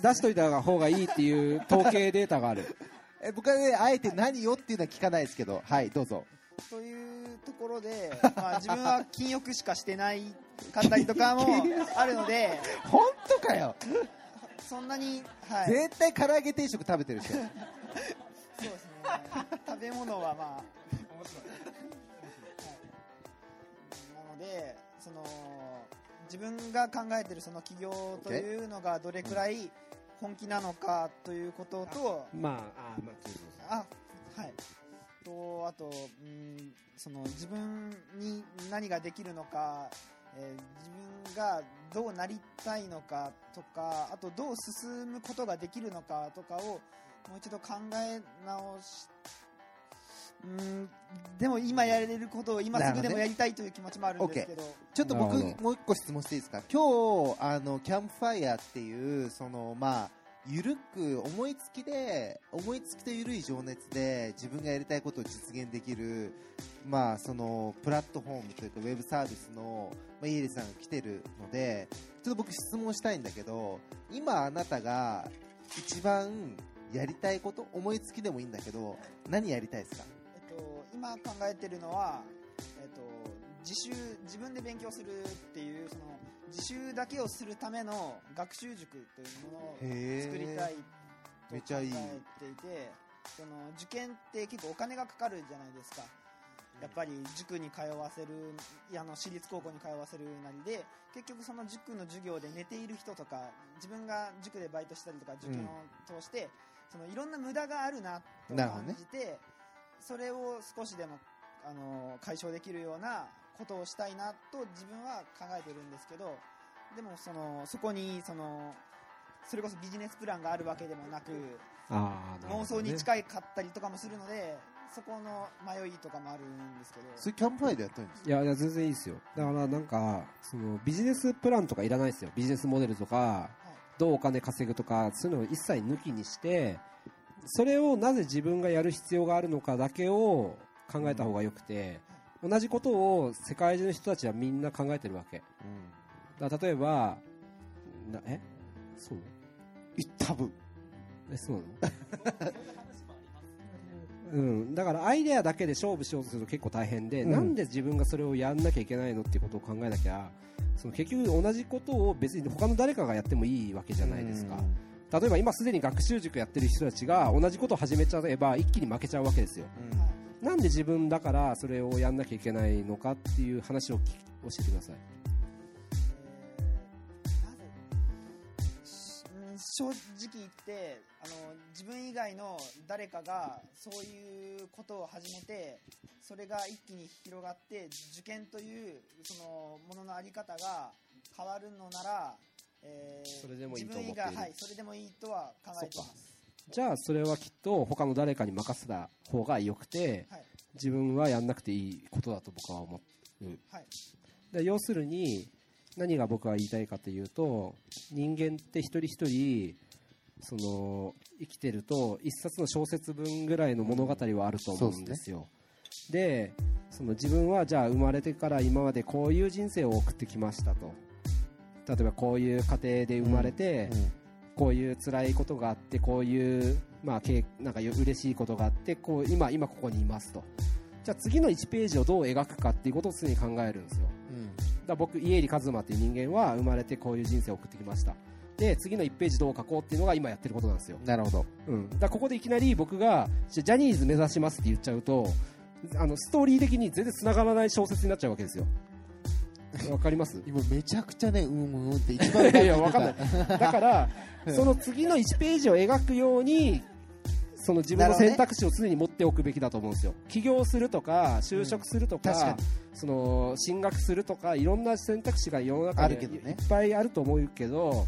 出しといた方がいいっていう統計データがある。え僕はねあえて何よっていうのは聞かないですけど。はいどうぞ。というところで、まあ、自分は禁欲しかしてないかったりとかもあるので。本当かよそんなに、はい、絶対唐揚げ定食食べてるでしょそうですね。食べ物はまあ。面白い、はい、なのでその自分が考えてるその起業というのがどれくらい本気なのかということとまああまああはい。とあとうんその自分に何ができるのか、えー自分がどうなりたいのかとかあとどう進むことができるのかとかをもう一度考え直しうんでも今やれることを今すぐでもやりたいという気持ちもあるんですけど。ちょっと僕もう一個質問していいですか？今日あのキャンプファイヤーっていうそのまあゆるく思いつきで思いつきとゆるい情熱で自分がやりたいことを実現できるまあそのプラットフォームというかウェブサービスの、まあ、イエリさんが来てるのでちょっと僕質問したいんだけど今あなたが一番やりたいこと思いつきでもいいんだけど何やりたいですか？えっと、今考えてるのは、えっと、自習自分で勉強するっていうその自習だけをするための学習塾というものを作りたいとめちゃいい考えていてその受験って結構お金がかかるじゃないですか。やっぱり塾に通わせるあの私立高校に通わせるなりで結局その塾の授業で寝ている人とか自分が塾でバイトしたりとか受験を通して、そのいろんな無駄があるなと感じて、それを少しでもあの解消できるようなことをしたいなと自分は考えてるんですけどでもそのそこにそのそれこそビジネスプランがあるわけでもなくああ、なるほ妄想に近いかったりとかもするのでそこの迷いとかもあるんですけど。それキャンプファイヤーでやったんですいやいや全然いいですよ。だからなんかそのビジネスプランとかいらないですよ。ビジネスモデルとかどうお金稼ぐとかそういうのを一切抜きにしてそれをなぜ自分がやる必要があるのかだけを考えた方がよくて同じことを世界中の人たちはみんな考えてるわけ。だから例えばなえ？そう？多分。えそうなの？うん、だからアイデアだけで勝負しようとすると結構大変で、うん。なんで自分がそれをやんなきゃいけないのっていうことを考えなきゃその結局同じことを別に他の誰かがやってもいいわけじゃないですか、例えば今すでに学習塾やってる人たちが同じことを始めちゃえば一気に負けちゃうわけですよ、なんで自分だからそれをやんなきゃいけないのかっていう話を教えてください。うん正直言ってあの自分以外の誰かがそういうことを始めてそれが一気に広がって受験というそのもののあり方が変わるのなら、えーそれでもいいと思っている。自分以外はいそれでもいいとは考えていますじゃあそれはきっと他の誰かに任せた方が良くて、はい。自分はやんなくていいことだと僕は思う、はい。で要するに何が僕が言いたいかというと人間って一人一人その生きてると一冊の小説分ぐらいの物語はあると思うんですよ、でその自分はじゃあ生まれてから今までこういう人生を送ってきましたと。例えばこういう家庭で生まれて、こういう辛いことがあってこういう、まあ、けなんか嬉しいことがあってこう今今ここにいますと。じゃあ次の1ページをどう描くかっていうことを常に考えるんですよ。だから僕家入一馬っていう人間は生まれてこういう人生を送ってきました。で次の1ページどう書こうっていうのが今やってることなんですよ。なるほど、うん、だここでいきなり僕がジャニーズ目指しますって言っちゃうとあのストーリー的に全然繋がらない小説になっちゃうわけですよわかります？今めちゃくちゃねうんうんって一番いやわかんない。だからその次の1ページを描くようにその自分の選択肢を常に持っておくべきだと思うんですよ。起業するとか就職するとか,、確かに。その進学するとかいろんな選択肢が世の中であるけどね。いっぱいあると思うけど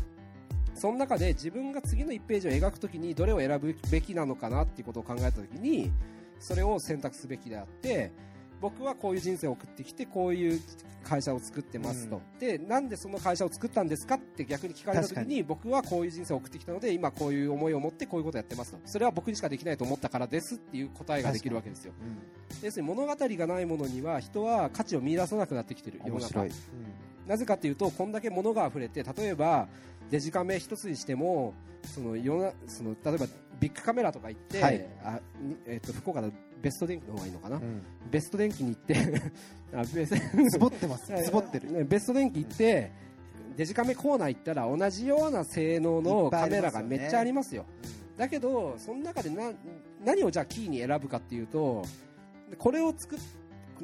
その中で自分が次の1ページを描くときにどれを選ぶべきなのかなっていうことを考えたときにそれを選択すべきであって僕はこういう人生を送ってきてこういう会社を作ってますと、でなんでその会社を作ったんですかって逆に聞かれた時に僕はこういう人生を送ってきたので今こういう思いを持ってこういうことをやってますと。それは僕にしかできないと思ったからですっていう答えができるわけですよ。要するに物語がないものには人は価値を見出さなくなってきてる世の中。面白い、なぜかというとこんだけ物が溢れて例えばデジカメ一つにしてもその世なその例えばビッグカメラとか行って、はい。あにえっと福岡のベスト電機の方がいいのかな、うん。ベスト電機に行って あベスつぼってます。つぼってる。ねベスト電機行ってデジカメコーナー行ったら同じような性能のカメラがめっちゃありますよ。だけどその中でな何をじゃあキーに選ぶかっていうとこれを作っ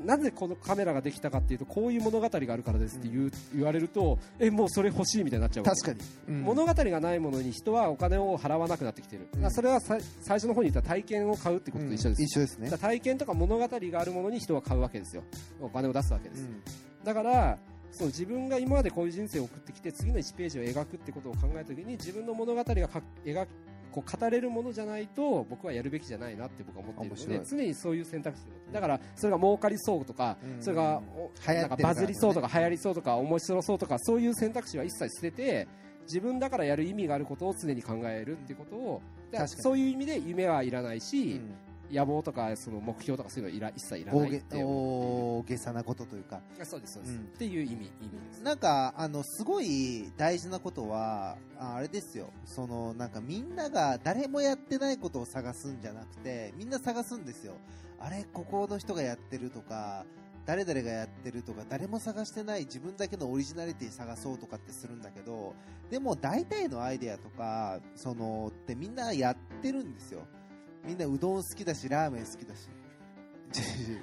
なぜこのカメラができたかっていうとこういう物語があるからですって言う、言われるとえもうそれ欲しいみたいになっちゃう確かに、うん。物語がないものに人はお金を払わなくなってきてる、だからそれはさ最初の方に言った体験を買うってことと一緒です、一緒ですね。体験とか物語があるものに人は買うわけですよ。お金を出すわけです、だからその自分が今までこういう人生を送ってきて次の1ページを描くってことを考えた時に自分の物語がか描くこう語れるものじゃないと僕はやるべきじゃないなって僕は思っているので面常にそういう選択肢だからそれが儲かりそうとか、うん。それがなんかバズりそうとか流行りそうとか面白そうとかそういう選択肢は一切捨てて自分だからやる意味があることを常に考えるっていうことをそういう意味で夢はいらないし、うん野望とかその目標とかそういうのいら一切いらな大げいっ大げさなことというか。あそうですそうです、うん。っていう意味意味です。なんかあのすごい大事なことはああれですよ。そのなんかみんなが誰もやってないことを探すんじゃなくてみんな探すんですよ。あれここの人がやってるとか誰々がやってるとか誰も探してない自分だけのオリジナリティ探そうとかってするんだけどでも大体のアイデアとかそのってみんなやってるんですよみんなうどん好きだしラーメン好きだし。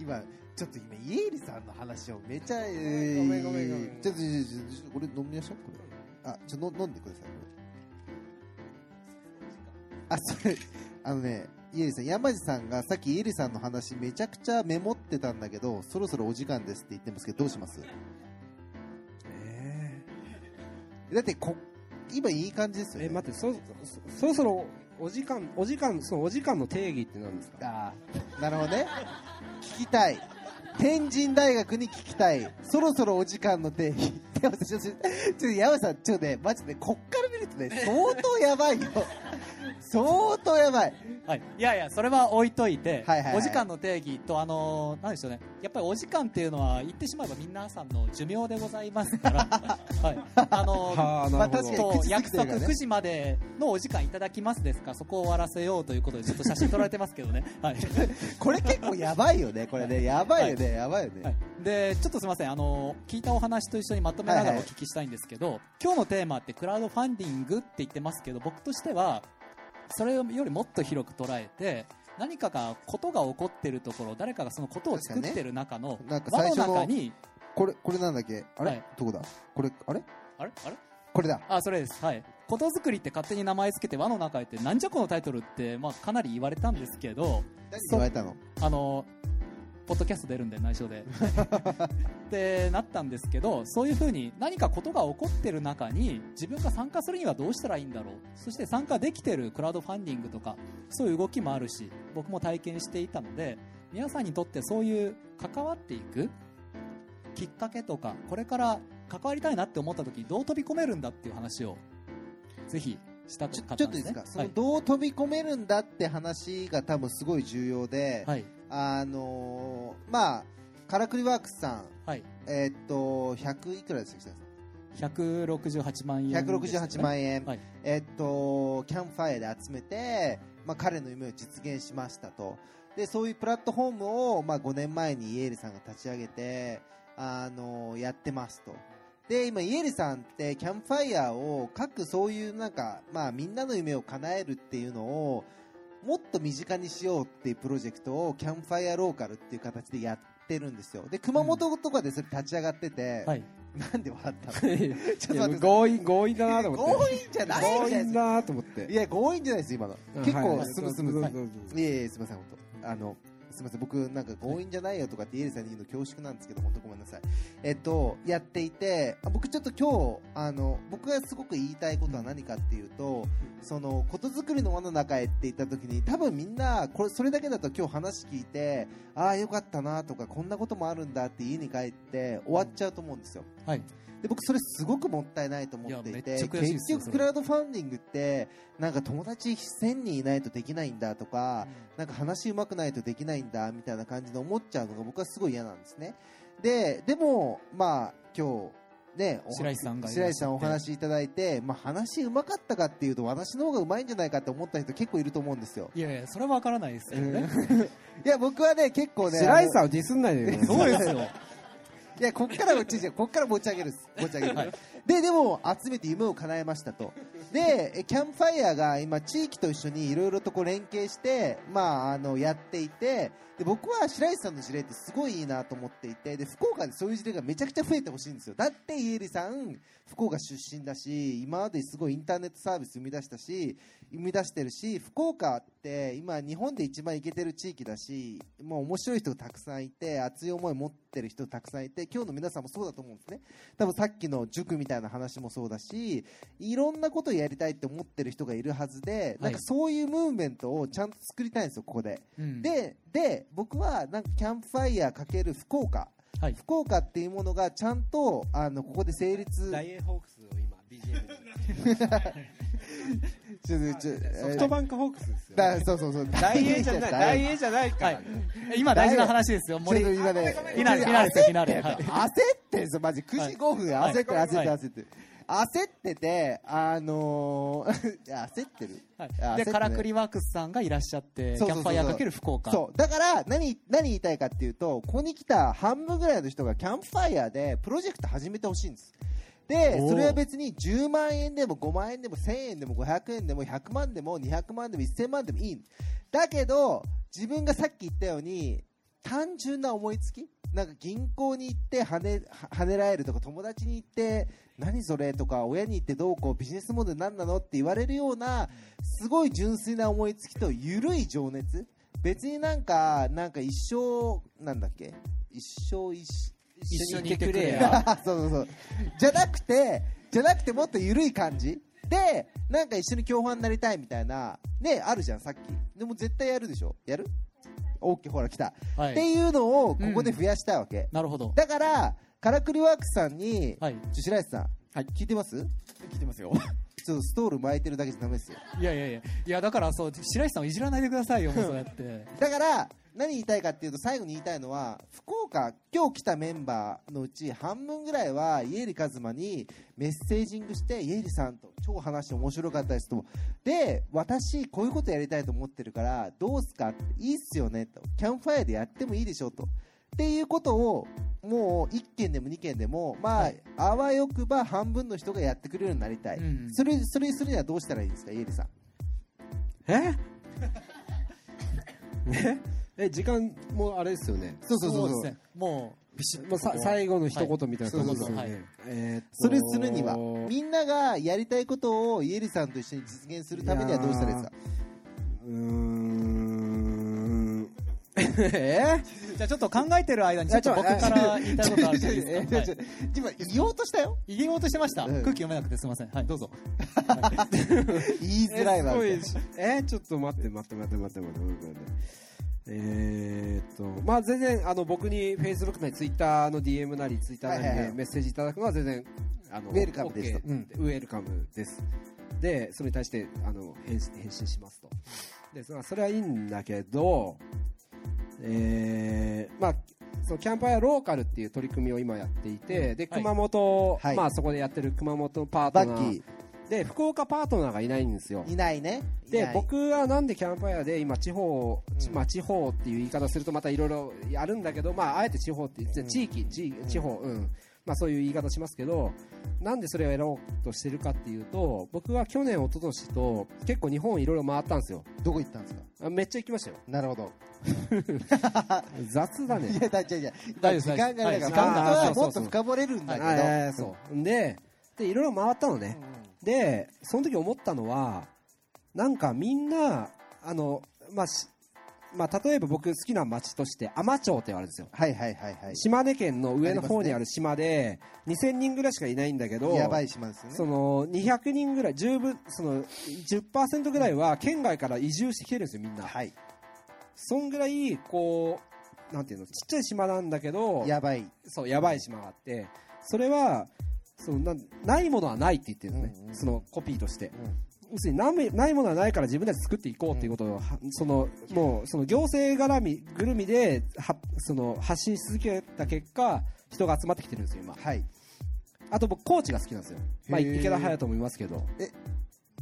今ちょっと今イエーリさんの話をめちゃ、えーごめんごめんごめん。ちょっとちょっとちょっとこれ飲みましょうこれ。あちょっと飲んでくださいこれ。あそれあのねイエリさん山地さんがさっきイエリさんの話めちゃくちゃメモってたんだけどそろそろお時間ですって言ってますけどどうします？だってこ今いい感じですよ、ね、え待ってそそそろそろお時間お時間そのお時間の定義って何ですか？ああなるほどね。聞きたい。天神大学に聞きたい。そろそろお時間の定義。ちょっとちょっと山さんちょっとねマジでこっから見るとね相当やばいよ。相当やばい。はい、いやいや、それは置いといて、はいはいはい。お時間の定義と、あのーなんでしょうね、やっぱりお時間っていうのは、言ってしまえば皆さんの寿命でございますから、はい、あのー まあ確か約束てるからね。9時までのお時間いただきますですか、そこを終わらせようということで、ちょっと写真撮られてますけどね。はい。これ結構やばいよね。これね。やばいよね、やばいよね、はい、でちょっとすみません。あの聞いたお話と一緒にまとめながはいはいらお聞きしたいんですけど、今日のテーマってクラウドファンディングって言ってますけど僕としてはそれよりもっと広く捉えて何かがことが起こってるところ誰かがそのことを作ってる中の輪の中にこれこれなんだっけ？あれ、はい。どこだ？これあれ？あれ？あれ？これだ。あそれです。はい。ことづくりって勝手に名前つけて輪の中へってなんじゃこのタイトルって、まあ、かなり言われたんですけど何言われたのあのポッドキャスト出るんで内緒で。ってなったんですけどそういうふうに何かことが起こってる中に自分が参加するにはどうしたらいいんだろう。そして参加できてるクラウドファンディングとかそういう動きもあるし僕も体験していたので皆さんにとってそういう関わっていくきっかけとかこれから関わりたいなって思った時にどう飛び込めるんだっていう話をぜひしたかちょったんちょっといいですか、そのどう飛び込めるんだって話が多分すごい重要で、はいあのーまあカラクリワークスさん。はい。えーっと100いくらでしたっけ168万円ね、168万円、はい。えっと、キャンプファイアで集めて、まあ、彼の夢を実現しましたと。で、そういうプラットフォームを、まあ、5年前にイエールさんが立ち上げて、あの、やってますと。で、今、イエールさんって、キャンプファイヤーを、各そういうなんか、まあ、みんなの夢を叶えるっていうのを、もっと身近にしようっていうプロジェクトを、キャンプファイヤーローカルっていう形でやってるんですよ。で、熊本とかでそれ立ち上がってて、はい。なんで笑ったの？ちょっと待って。強引強引だなと思って。強引じゃない。強じゃない引だなと思って。いや、強引じゃないです、今の。結構、はい。スムスムい。えいえ、すみません、本当。あの、すみません、僕、なんか強引じゃないよとかって、イエリさんに言うの恐縮なんですけど、本当ごめんなさい。えっと、やっていて、あ僕ちょっと今日、あの、僕がすごく言いたいことは何かっていうと、その、ことづくりの輪の中へって言った時に、多分みんな、これ、それだけだと今日話聞いて、ああ、よかったなとか、こんなこともあるんだって家に帰って終わっちゃうと思うんですよ。はいで僕それすごくもったいないと思っていて結局クラウドファンディングってなんか友達1000人いないとできないんだとか、なんか話うまくないとできないんだみたいな感じで思っちゃうのが僕はすごい嫌なんですね。ででもまあ今日ねお白石さんが白石さんお話しいただいて、まあ、話うまかったかっていうと私の方がうまいんじゃないかって思った人結構いると思うんですよ。いやいやそれは分からないですけどね、いや僕はね結構ね白石さんをディスんないで そうですよ。いや、こっから持ち上げる、こっから持ち上げる。持ち上げる。はい。で、でも、集めて夢を叶えましたと。で、キャンプファイヤーが今、地域と一緒にいろいろとこう連携して、まあ、あの、やっていて、で、僕は白石さんの事例ってすごいいいなと思っていて、で、福岡でそういう事例がめちゃくちゃ増えてほしいんですよ。だって、家入さん、福岡出身だし、今まですごいインターネットサービス生み出したし、生み出してるし、福岡って今日本で一番イケてる地域だし、もう面白い人がたくさんいて、熱い思い持ってる人たくさんいて、今日の皆さんもそうだと思うんですね。多分さっきの塾みたいな話もそうだし、いろんなことをやりたいって思ってる人がいるはずで、なんかそういうムーブメントをちゃんと作りたいんですよ、ここで。うん。で、で、僕はなんかキャンプファイヤーかける福岡。はい。福岡っていうものがちゃんと、あの、ここで成立。ダイエーホークスを今 ちょちょソフトバンクホークスですよ、だそうそうそう。大英じゃない。大英じゃない。から、はい。今大事な話ですよ。森。と今ねフィナーレフィナーレですよフィナーレはい。焦ってんすよマジ。9時5分焦ってるはい。焦ってる焦ってる焦っててあのーいや 焦ってる。はい。でカラクリワークスさんがいらっしゃって、キャンプファイヤーかける福岡。そう。だから何何言いたいかっていうとここに来た半分ぐらいの人がキャンプファイヤーでプロジェクト始めてほしいんです。でそれは別に10万円でも5万円でも1000円でも500円でも100万でも200万でも1000万でもいい。だけど自分がさっき言ったように単純な思いつきなんか銀行に行って跳ねは跳ねられるとか友達に行って何それとか親に行ってどうこうビジネスモデル何なのって言われるようなすごい純粋な思いつきと緩い情熱。別になんかなんか一生なんだっけ？一生一一緒にいてくれや。そうそうそう。じゃなくてじゃなくてもっと緩い感じ。でなんか一緒に共犯になりたいみたいなねあるじゃんさっき。でも絶対やるでしょ？やる？オッケーほら来た、はい。っていうのをここで増やしたいわけ、なるほど。だからカラクリワークスさんに、はい。ちょ白石さん、はい聞いてます？聞いてますよ ちょっとストール巻いてるだけじゃダメですよいやいやいや。いや、だからそう、白石さんをいじらないでくださいよ、もうそうやって。だから何言いたいかっていうと最後に言いたいのは福岡今日来たメンバーのうち半分ぐらいは家入一馬にメッセージングして家入さんと超話して面白かったですと。で私こういうことやりたいと思ってるからどうすかっていいっすよねと。キャンプファイヤーでやってもいいでしょと。っていうことをもう1件でも2件でもまあ、あわよくば半分の人がやってくれるようになりたい、うん。それそれにするにはどうしたらいいですか家入さん。え？え？え時間もあれですよね。そうそうそうそう。ですね。もう、ビシッもうさ最後の一言みたいな感じですよね、はい。そうそうえーっとそれするにはみんながやりたいことをイエリさんと一緒に実現するためにはどうしたらいいですか？うーん。えじゃあちょっと考えてる間にちょっと僕から言いたいことあるんでいいですか、今言おうとしたよ言おうとしてました、うん空気読めなくてすみませんはいどうぞ言いづらいわえすごいえちょっと待って待って待って待って待って待って待ってえーっと。まあ全然あの僕に Facebook なり Twitter の DM なり Twitter なりでメッセージいただくのは全然あのウェルカムですと。OK ウェルカムです。でそれに対してあの返信返信しますと。でそれはそれはいいんだけどえーまあそのキャンプファイアローカルっていう取り組みを今やっていて、ではい。熊本、はい。まあそこでやってる熊本パーバトナーで福岡パートナーがいないんですよ。ーいないね。いない。で僕はなんでキャンプファイアで今地方、ちうん。まあ、地方っていう言い方するとまたいろいろあるんだけど、まあ、あえて地方って言ってうん。地域、地地方、うん。まあ、そういう言い方しますけどなんでそれをやろうとしてるかっていうと僕は去年一昨年と結構日本いろいろ回ったんですよ。どこ行ったんですか？あめっちゃ行きましたよ。なるほど。雑だね。いやだじゃじゃ時間がないからはい本当はもっと深掘れるんだけど。そう。ででいろいろ回ったのね、でその時思ったのはなんかみんなあの、まあしまあ、例えば僕好きな町として海士町ってあるんですよ。はいはいはいはい。島根県の上の方にある島で2000人ぐらいしかいないんだけどやばい島ですよね。その200人ぐらい十分その10%ぐらいは県外から移住してきてるんですよみんな、はい。そんぐらいこうなんていうのちっちゃい島なんだけどやばい。そうやばい島があってそれはそのなないものはないって言ってるんですね、うんうん。そのコピーとして、要するにないないものはないから自分たちで作っていこうっていうことを、はそのもうその行政絡みぐるみではその発信し続けた結果人が集まってきてるんですよ今。はい。あと僕コーチが好きなんですよ、まあ、池田隼人もいますけど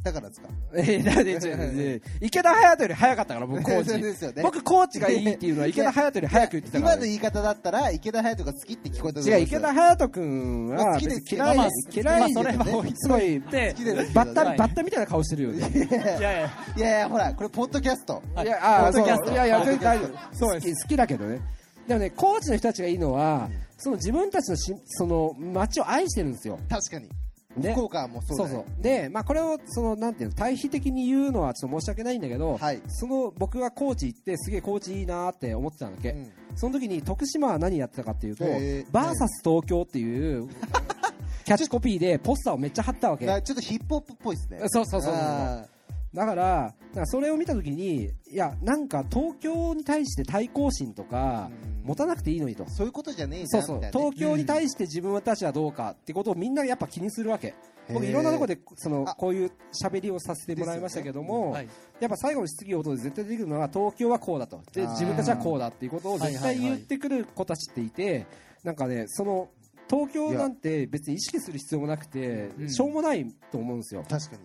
だからですか？えーだって池田隼人より早かったから僕コーチですよね。僕コーチがいいっていうのは池田隼人より早く言ってたから。今の言い方だったら池田隼人が好きって聞こえた違う池田隼人君まあは好きです嫌いまあ嫌いまあそれは置いすごいで好きですけどバッタはいバッタみたいな顔してるよね。い。やいや。いやいやほらこれポッドキャスト。はい。いや、あーポッドキャスト。そういやいや、大丈夫。そう好き好きだけどね。でもね、コーチの人たちがいいのは、その自分たちのしその街を愛してるんですよ。確かに。で福岡もそうそうそう。で、まあこれを、その、なんていうの、対比的に言うのはちょっと申し訳ないんだけど、はい。その僕がコーチ行って、すげえコーチいいなーって思ってたわけ？うん。その時に徳島は何やってたかっていうと、バーサス東京っていう、キャッチコピーでポスターをめっちゃ貼ったわけ。なちょっとヒップホップっぽいですね。そうそうそうそう。あだから、だからそれを見たときに、いや、なんか東京に対して対抗心とか、持たなくていいのにと。そういうことじゃねえじそうそう。東京に対して自分たちはどうかってことをみんなやっぱ気にするわけ。僕いろんなところでそのあこういう喋りをさせてもらいましたけども、はいやっぱ最後の質疑応答で絶対出てくるのは東京はこうだと。で自分たちはこうだっていうことを絶対言ってくる子たちっていてなんかねその東京なんて別に意識する必要もなくてうん。しょうもないと思うんですよ。確かに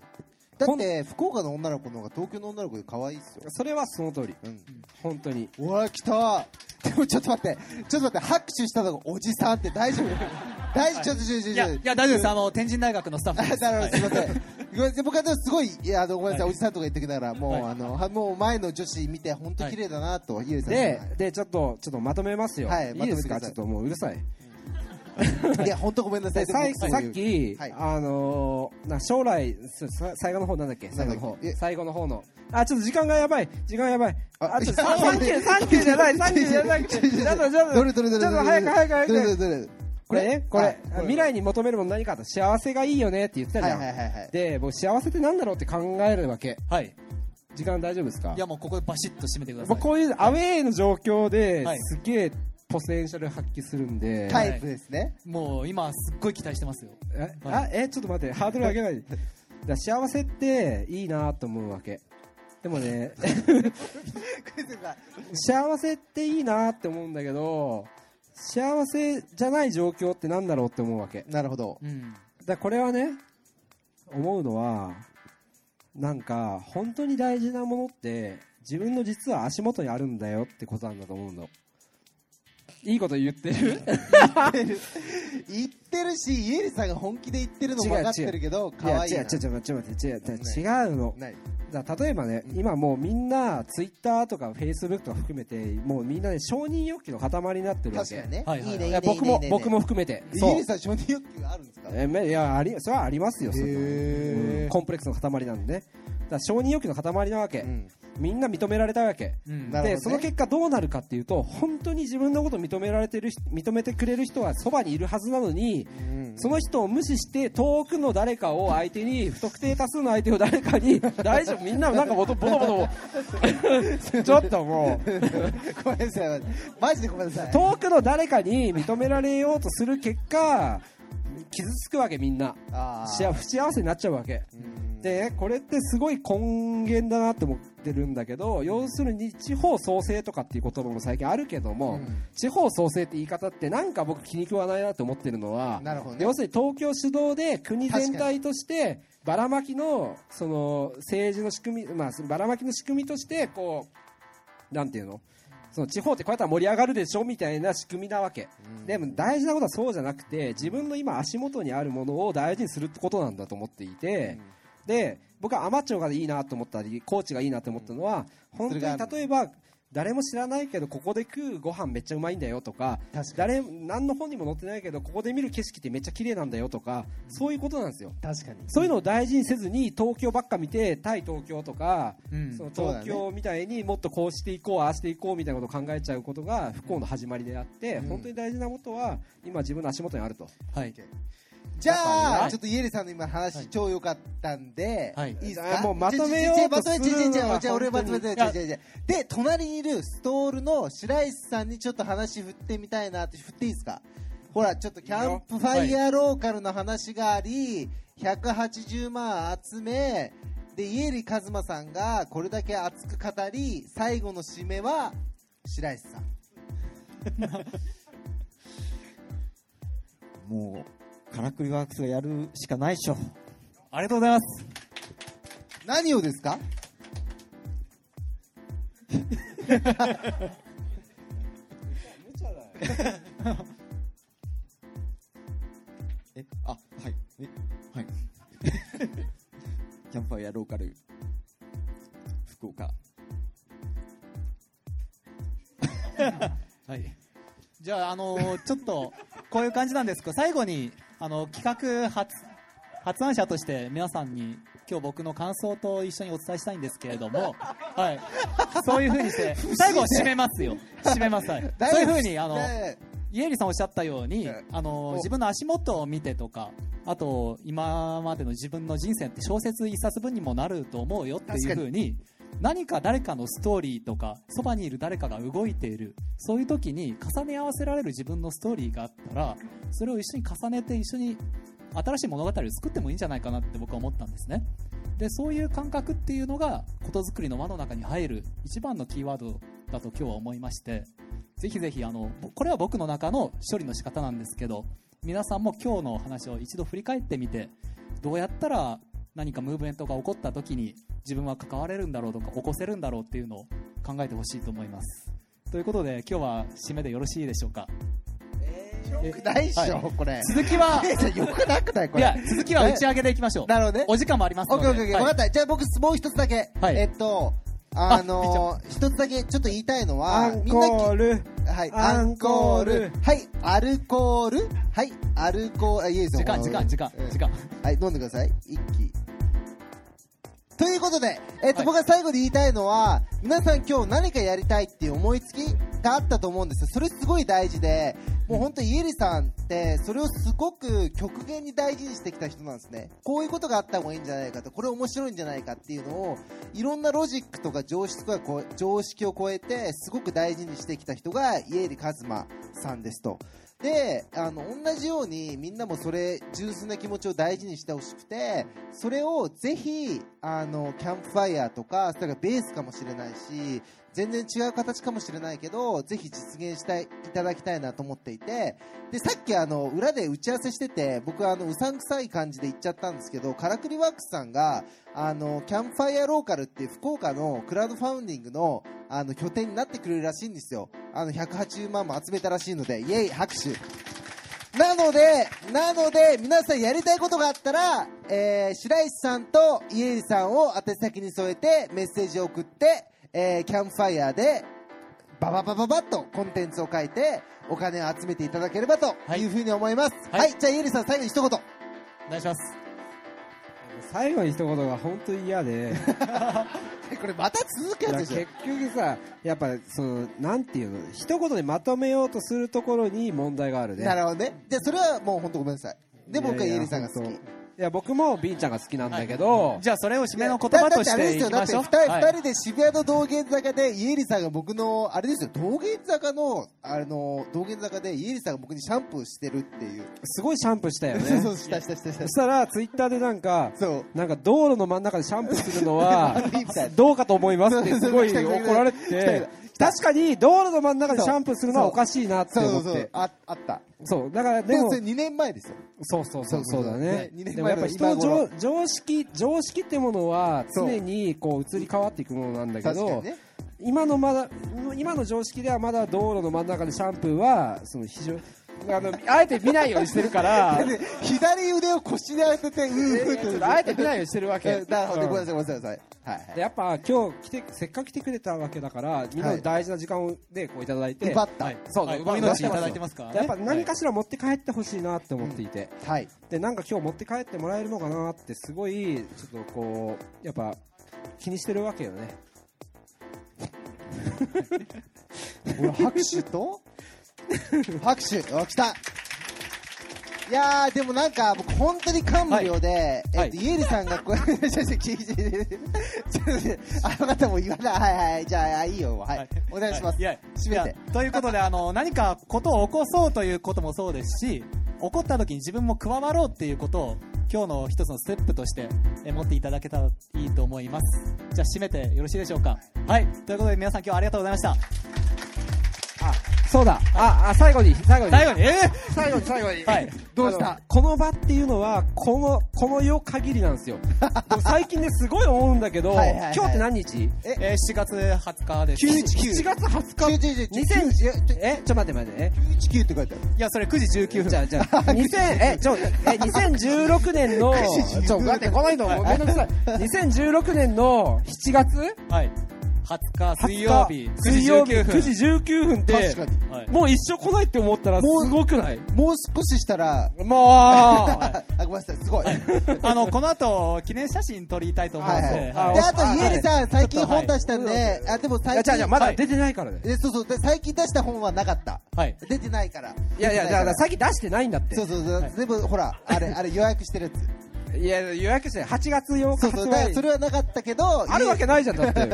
だって福岡の女の子の方が東京の女の子で可愛いっすよ。それはその通り。うん。本当に。うわ来た。でもちょっと待って。ちょっと待って拍手したのがおじさんって大丈夫？大丈夫？ちょっとちょっとちょ。っといや、いや、大丈夫です。あの、天神大学のスタッフです。あなるほど、すみません。ごめんなさい。僕はでもすごい、いや、あの、ごめんなさい、はい。おじさんとか言ってきながら、もう、はい。あの、はもう前の女子見て、本当綺麗だなと、ゆえさん。ででちょっとちょっとまとめますよ、はいい、いですか？まとめてください。ちょっともううるさい いや、本当ごめんなさい。でさっき、はいあのーな将来最後の方なんだっけ？最後の方え最後の方のあちょっと時間がやばい時間やばいああちょっといやサンキューサンキューじゃないサンキューじゃなくてちょっとちょっとどれどれどれちょっと早く早く早くどれどれどれこれねこれあ未来に求めるもの何かと幸せがいいよねって言ってたじはいゃん、はいはいはい。で僕幸せってなんだろうって考えるわけはい。時間大丈夫ですかいや、もうここでバシッと締めてください。僕こういうアウェーの状況ではいすげえポテンシャル発揮するんで、タイプですね。もう今、すっごい期待してますよ。え？はあ？え？ちょっと待って。ハードル上げないで。だから幸せっていいなと思うわけ。でもね幸せっていいなって思うんだけど幸せじゃない状況ってなんだろうって思うわけ。だかなるほど。うん。らこれはね思うのはなんか本当に大事なものって自分の実は足元にあるんだよってことなんだと思うのいいこと言ってる？言ってる。し、イエリさんが本気で言ってるのも分かってるけど、可愛いな。いや違う違う違う違う違う違うの。例えばね、今もうみんなツイッターとかフェイスブックとか含めてもうみんなね承認欲求の塊になってるわけ。確かにね。はいはい。いいね、僕も僕も。含めて。そう。イエリさん承認欲求あるんですか？えめいやありそれはありますよそれうん。コンプレックスの塊なんでね。だ承認欲求の塊なわけ、うんみんな認められたわけ。うん。なるほどね。でその結果どうなるかっていうと本当に自分のことを認められてる人認めてくれる人はそばにいるはずなのにうん。その人を無視して遠くの誰かを相手に不特定多数の相手を誰かに 大丈夫みんななんかボトボトボト ちょっともう。ごめんなさい。マジでごめんなさい。遠くの誰かに認められようとする結果傷つくわけみんな。幸せになっちゃうわけ。うんでこれってすごい根源だなって思ってるんだけど要するに地方創生とかっていう言葉も最近あるけども、うん。地方創生って言い方ってなんか僕気に食わないなって思ってるのはなるほどね。要するに東京主導で国全体としてばらまきのその政治の仕組み、まあ、ばらまきの仕組みとしてこうなんていうの？その地方ってこうやったら盛り上がるでしょみたいな仕組みなわけ、でも大事なことはそうじゃなくて自分の今足元にあるものを大事にするってことなんだと思っていて、で僕はアマチュアがいいなと思ったりコーチがいいなと思ったのは本当に例えば誰も知らないけどここで食うご飯めっちゃうまいんだよとか誰何の本にも載ってないけどここで見る景色ってめっちゃ綺麗なんだよとかそういうことなんですよ。確かに。そういうのを大事にせずに東京ばっか見て対東京とか、うん。その東京みたいにもっとこうしていこうああしていこうみたいなことを考えちゃうことが不幸の始まりであって、うん。本当に大事なことは今自分の足元にあると。はい。じゃあ、はいちょっとイエリさんの今話超良かったんで、はい。いいですか？あもうまとめようとする。まとめちょちょちょわじゃあ俺まとめで、隣にいるストールの白石さんにちょっと話振ってみたいなって、振っていいですか？ほら、ちょっとキャンプファイヤーローカルの話があり、180万集め、で、イエリカズマさんがこれだけ熱く語り、最後の締めは白石さん。もう、カラクリワークスがやるしかないでしょ。ありがとうございます。何をですか？え、あ、はい。え、はい。キャンプファイヤーローカル、福岡。はい。じゃあ、あのーちょっと、こういう感じなんですけど、最後に、あの、企画発、発案者として皆さんに、今日僕の感想と一緒にお伝えしたいんですけれども、はい。そういう風にして、最後締めますよ。締めます。はい。そういう風に、あの、ねイエリさんおっしゃったようにええ、あのお自分の足元を見てとか、あと今までの自分の人生って小説一冊分にもなると思うよっていうふうに何か誰かのストーリーとかそばにいる誰かが動いている。そういう時に重ね合わせられる自分のストーリーがあったらそれを一緒に重ねて一緒に新しい物語を作ってもいいんじゃないかなって僕は思ったんですね。でそういう感覚っていうのがことづくりの輪の中に入る一番のキーワードだと今日は思いましてぜひぜひあのこれは僕の中の処理の仕方なんですけど皆さんも今日の話を一度振り返ってみてどうやったら何かムーブメントが起こった時に自分は関われるんだろうとか起こせるんだろうっていうのを考えてほしいと思いますということで今日は締めでよろしいでしょうかよくないっしょ、はいこれ。続きは よくなくないこれ。いや続きは打ち上げでいきましょうなるほどね。お時間もありますのでオッケーオッケーオッケー。はいわかった。じゃあ僕、もう一つだけ。はいえっと、あのー、一つだけちょっと言いたいのは、みんなはい、アンコールはい、アルコール。はい、アルコール、あ、いいですよ。時間時間時間うん時間はい、飲んでください。一気。ということで、えっと、はい僕が最後に言いたいのは、皆さん今日何かやりたいっていう思いつきがあったと思うんですよ。それすごい大事で、もう本当イエリさんって、それをすごく極限に大事にしてきた人なんですね。こういうことがあった方がいいんじゃないかと、これ面白いんじゃないかっていうのを、いろんなロジックとか常識とかこう常識を超えて、すごく大事にしてきた人がイエリカズマさんですと。であの同じようにみんなもそれ純粋な気持ちを大事にしてほしくてそれをぜひあのキャンプファイヤーとかそれがベースかもしれないし全然違う形かもしれないけどぜひ実現したいいただきたいなと思っていて。でさっきあの裏で打ち合わせしてて僕はあのうさんくさい感じで言っちゃったんですけどカラクリワークスさんがあのキャンプファイヤーローカルっていう福岡のクラウドファウンディングのあの拠点になってくれるらしいんですよ。あの180万も集めたらしいのでイエイ拍手。なので、なので、皆さんやりたいことがあったら、えー、白石さんと家入さんを宛先に添えてメッセージを送って、えー、キャンプファイヤーで、バババババッとコンテンツを書いて、お金を集めていただければというふうに思います。はい、はいじゃあ家入さん最後に一言。お願いします最後に一言が本当に嫌で これまた続くいややつでし結局さやっぱそのなんていうの一言でまとめようとするところに問題があるょ。ねなるほどね。じゃあそれはもう本当ごめんなさい。で、僕は家入さんが好き。いいや僕もビンちゃんが好きなんだけど、じゃあそれを締めの言葉としていきましょう。だってあれですよだって二人,、はい二人で渋谷の道玄坂で家入さんが僕のあれですよ道玄坂のあの道玄坂で家入さんが僕にシャンプーしてるっていう、すごいシャンプーしたよね。そうそうしたしたしたした。そしたらツイッターでなんかそう。なんか道路の真ん中でシャンプーするのは どうかと思いますってすごい怒られてて確かに道路の真ん中でシャンプーするのはおかしいなって思って。そうああった。そうだからでも。それ2年前ですよ。そうそうそうそうだね。ねでもやっぱ人の常常識常識ってものは常にこう移り変わっていくものなんだけど、ね。今のまだ今の常識ではまだ道路の真ん中でシャンプーはその非常あのあえて見ないようにしてるから。で左腕を腰に当ててうーふちょーっとあえて見ないようにしてるわけ。えなるほど。うん。ごめんなさいごめんなさい。はいはい。でやっぱ今日来てせっかく来てくれたわけだからみんなの大事な時間をでこういただいて、奪った。はい。そうはい。奪命いた。だいてますからねやっぱ何かしら持って帰ってほしいなって思っていて、はい。でなんか今日持って帰ってもらえるのかなってすごいちょっとこうやっぱ気にしてるわけよね。俺拍手と？拍手。お来た。いやーでもなんか僕本当に感無量で、はい。えっと、イエリさんがこう、ちょちょちょちょちょちょあの方も言わない、はいはい、じゃあ、いいよ、はい、お願いします。い。や締めて。ということであの何かことを起こそうということもそうですし起こった時に自分も加わろうっていうことを今日の一つのステップとしてえ持っていただけたらいいと思います。じゃあ締めてよろしいでしょうか。はい。ということで皆さん今日はありがとうございましたそうだ。ああ最後に最後に。最後に？え最後に最後に、はい。どうした？この場っていうのはこのこの世限りなんですよ。最近ねすごい思うんだけどはいはいはい。今日って何日？ーえー7月20日です。919 7月20日違う違う違う2000いやちょえちょっと待って待って。え？919って書いてある。いやそれ9時19分。じゃあじゃあ。2000えちょえ2016年のちょ待ってこの？人ごめんなさい。2016年の7月はい20日水曜日9時水曜日19分。9時19分って確かに。はい。もう一生来ないって思ったらすごくない？もう少ししたら、もう あ、ごめんなさい、すごい。はい。あのこの後記念写真撮りたいと思うので、はい。はい。で、あと、はい家にさん、最近本出したんで、あ、でもい最近。やじゃあじゃあまだはい。出てないからね。えそうそう、で最近出した本はなかった。はい。出てないから。いやいやだからさ先出してないんだって。そうそうそう、全部、ほら、あれ、あれ予約してるやつ。いや予約して8月8日そうそう、だからそれはなかったけど、あるわけないじゃんだって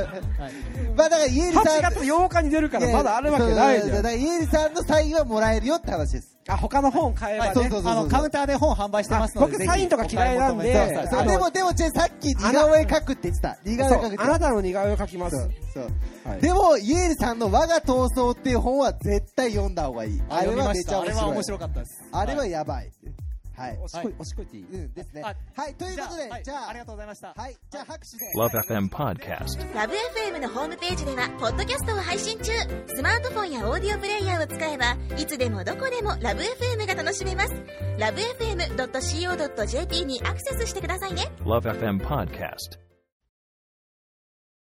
まあだから家入さん。8月8日に出るからまだあるわけないじゃんだから家入さんのサインはもらえるよって話です。あ他の本買えばねそうそうそうあのカウンターで本販売してますのであ僕サインとか嫌いなんででも、でも、さっき似顔絵描くって言ってた。似顔絵描くあなたの似顔絵を描きますそう。でも、イエールさんの我が闘争っていう本は絶対読んだ方がいい。あれはめちゃ面。白かったですあれはやばい。はい。おしっこいおしっこいっていいうんですね。あはい、ということで、はい。じゃああり、がとうございました。はい、じゃあ拍手で。Love FM Podcast. ラブ f m のホームページではポッドキャストを配信中。スマートフォンやオーディオプレイヤーを使えばいつでもどこでもラブ f m が楽しめます。ラブ FM.co.jp にアクセスしてくださいね。Love FM Podcast.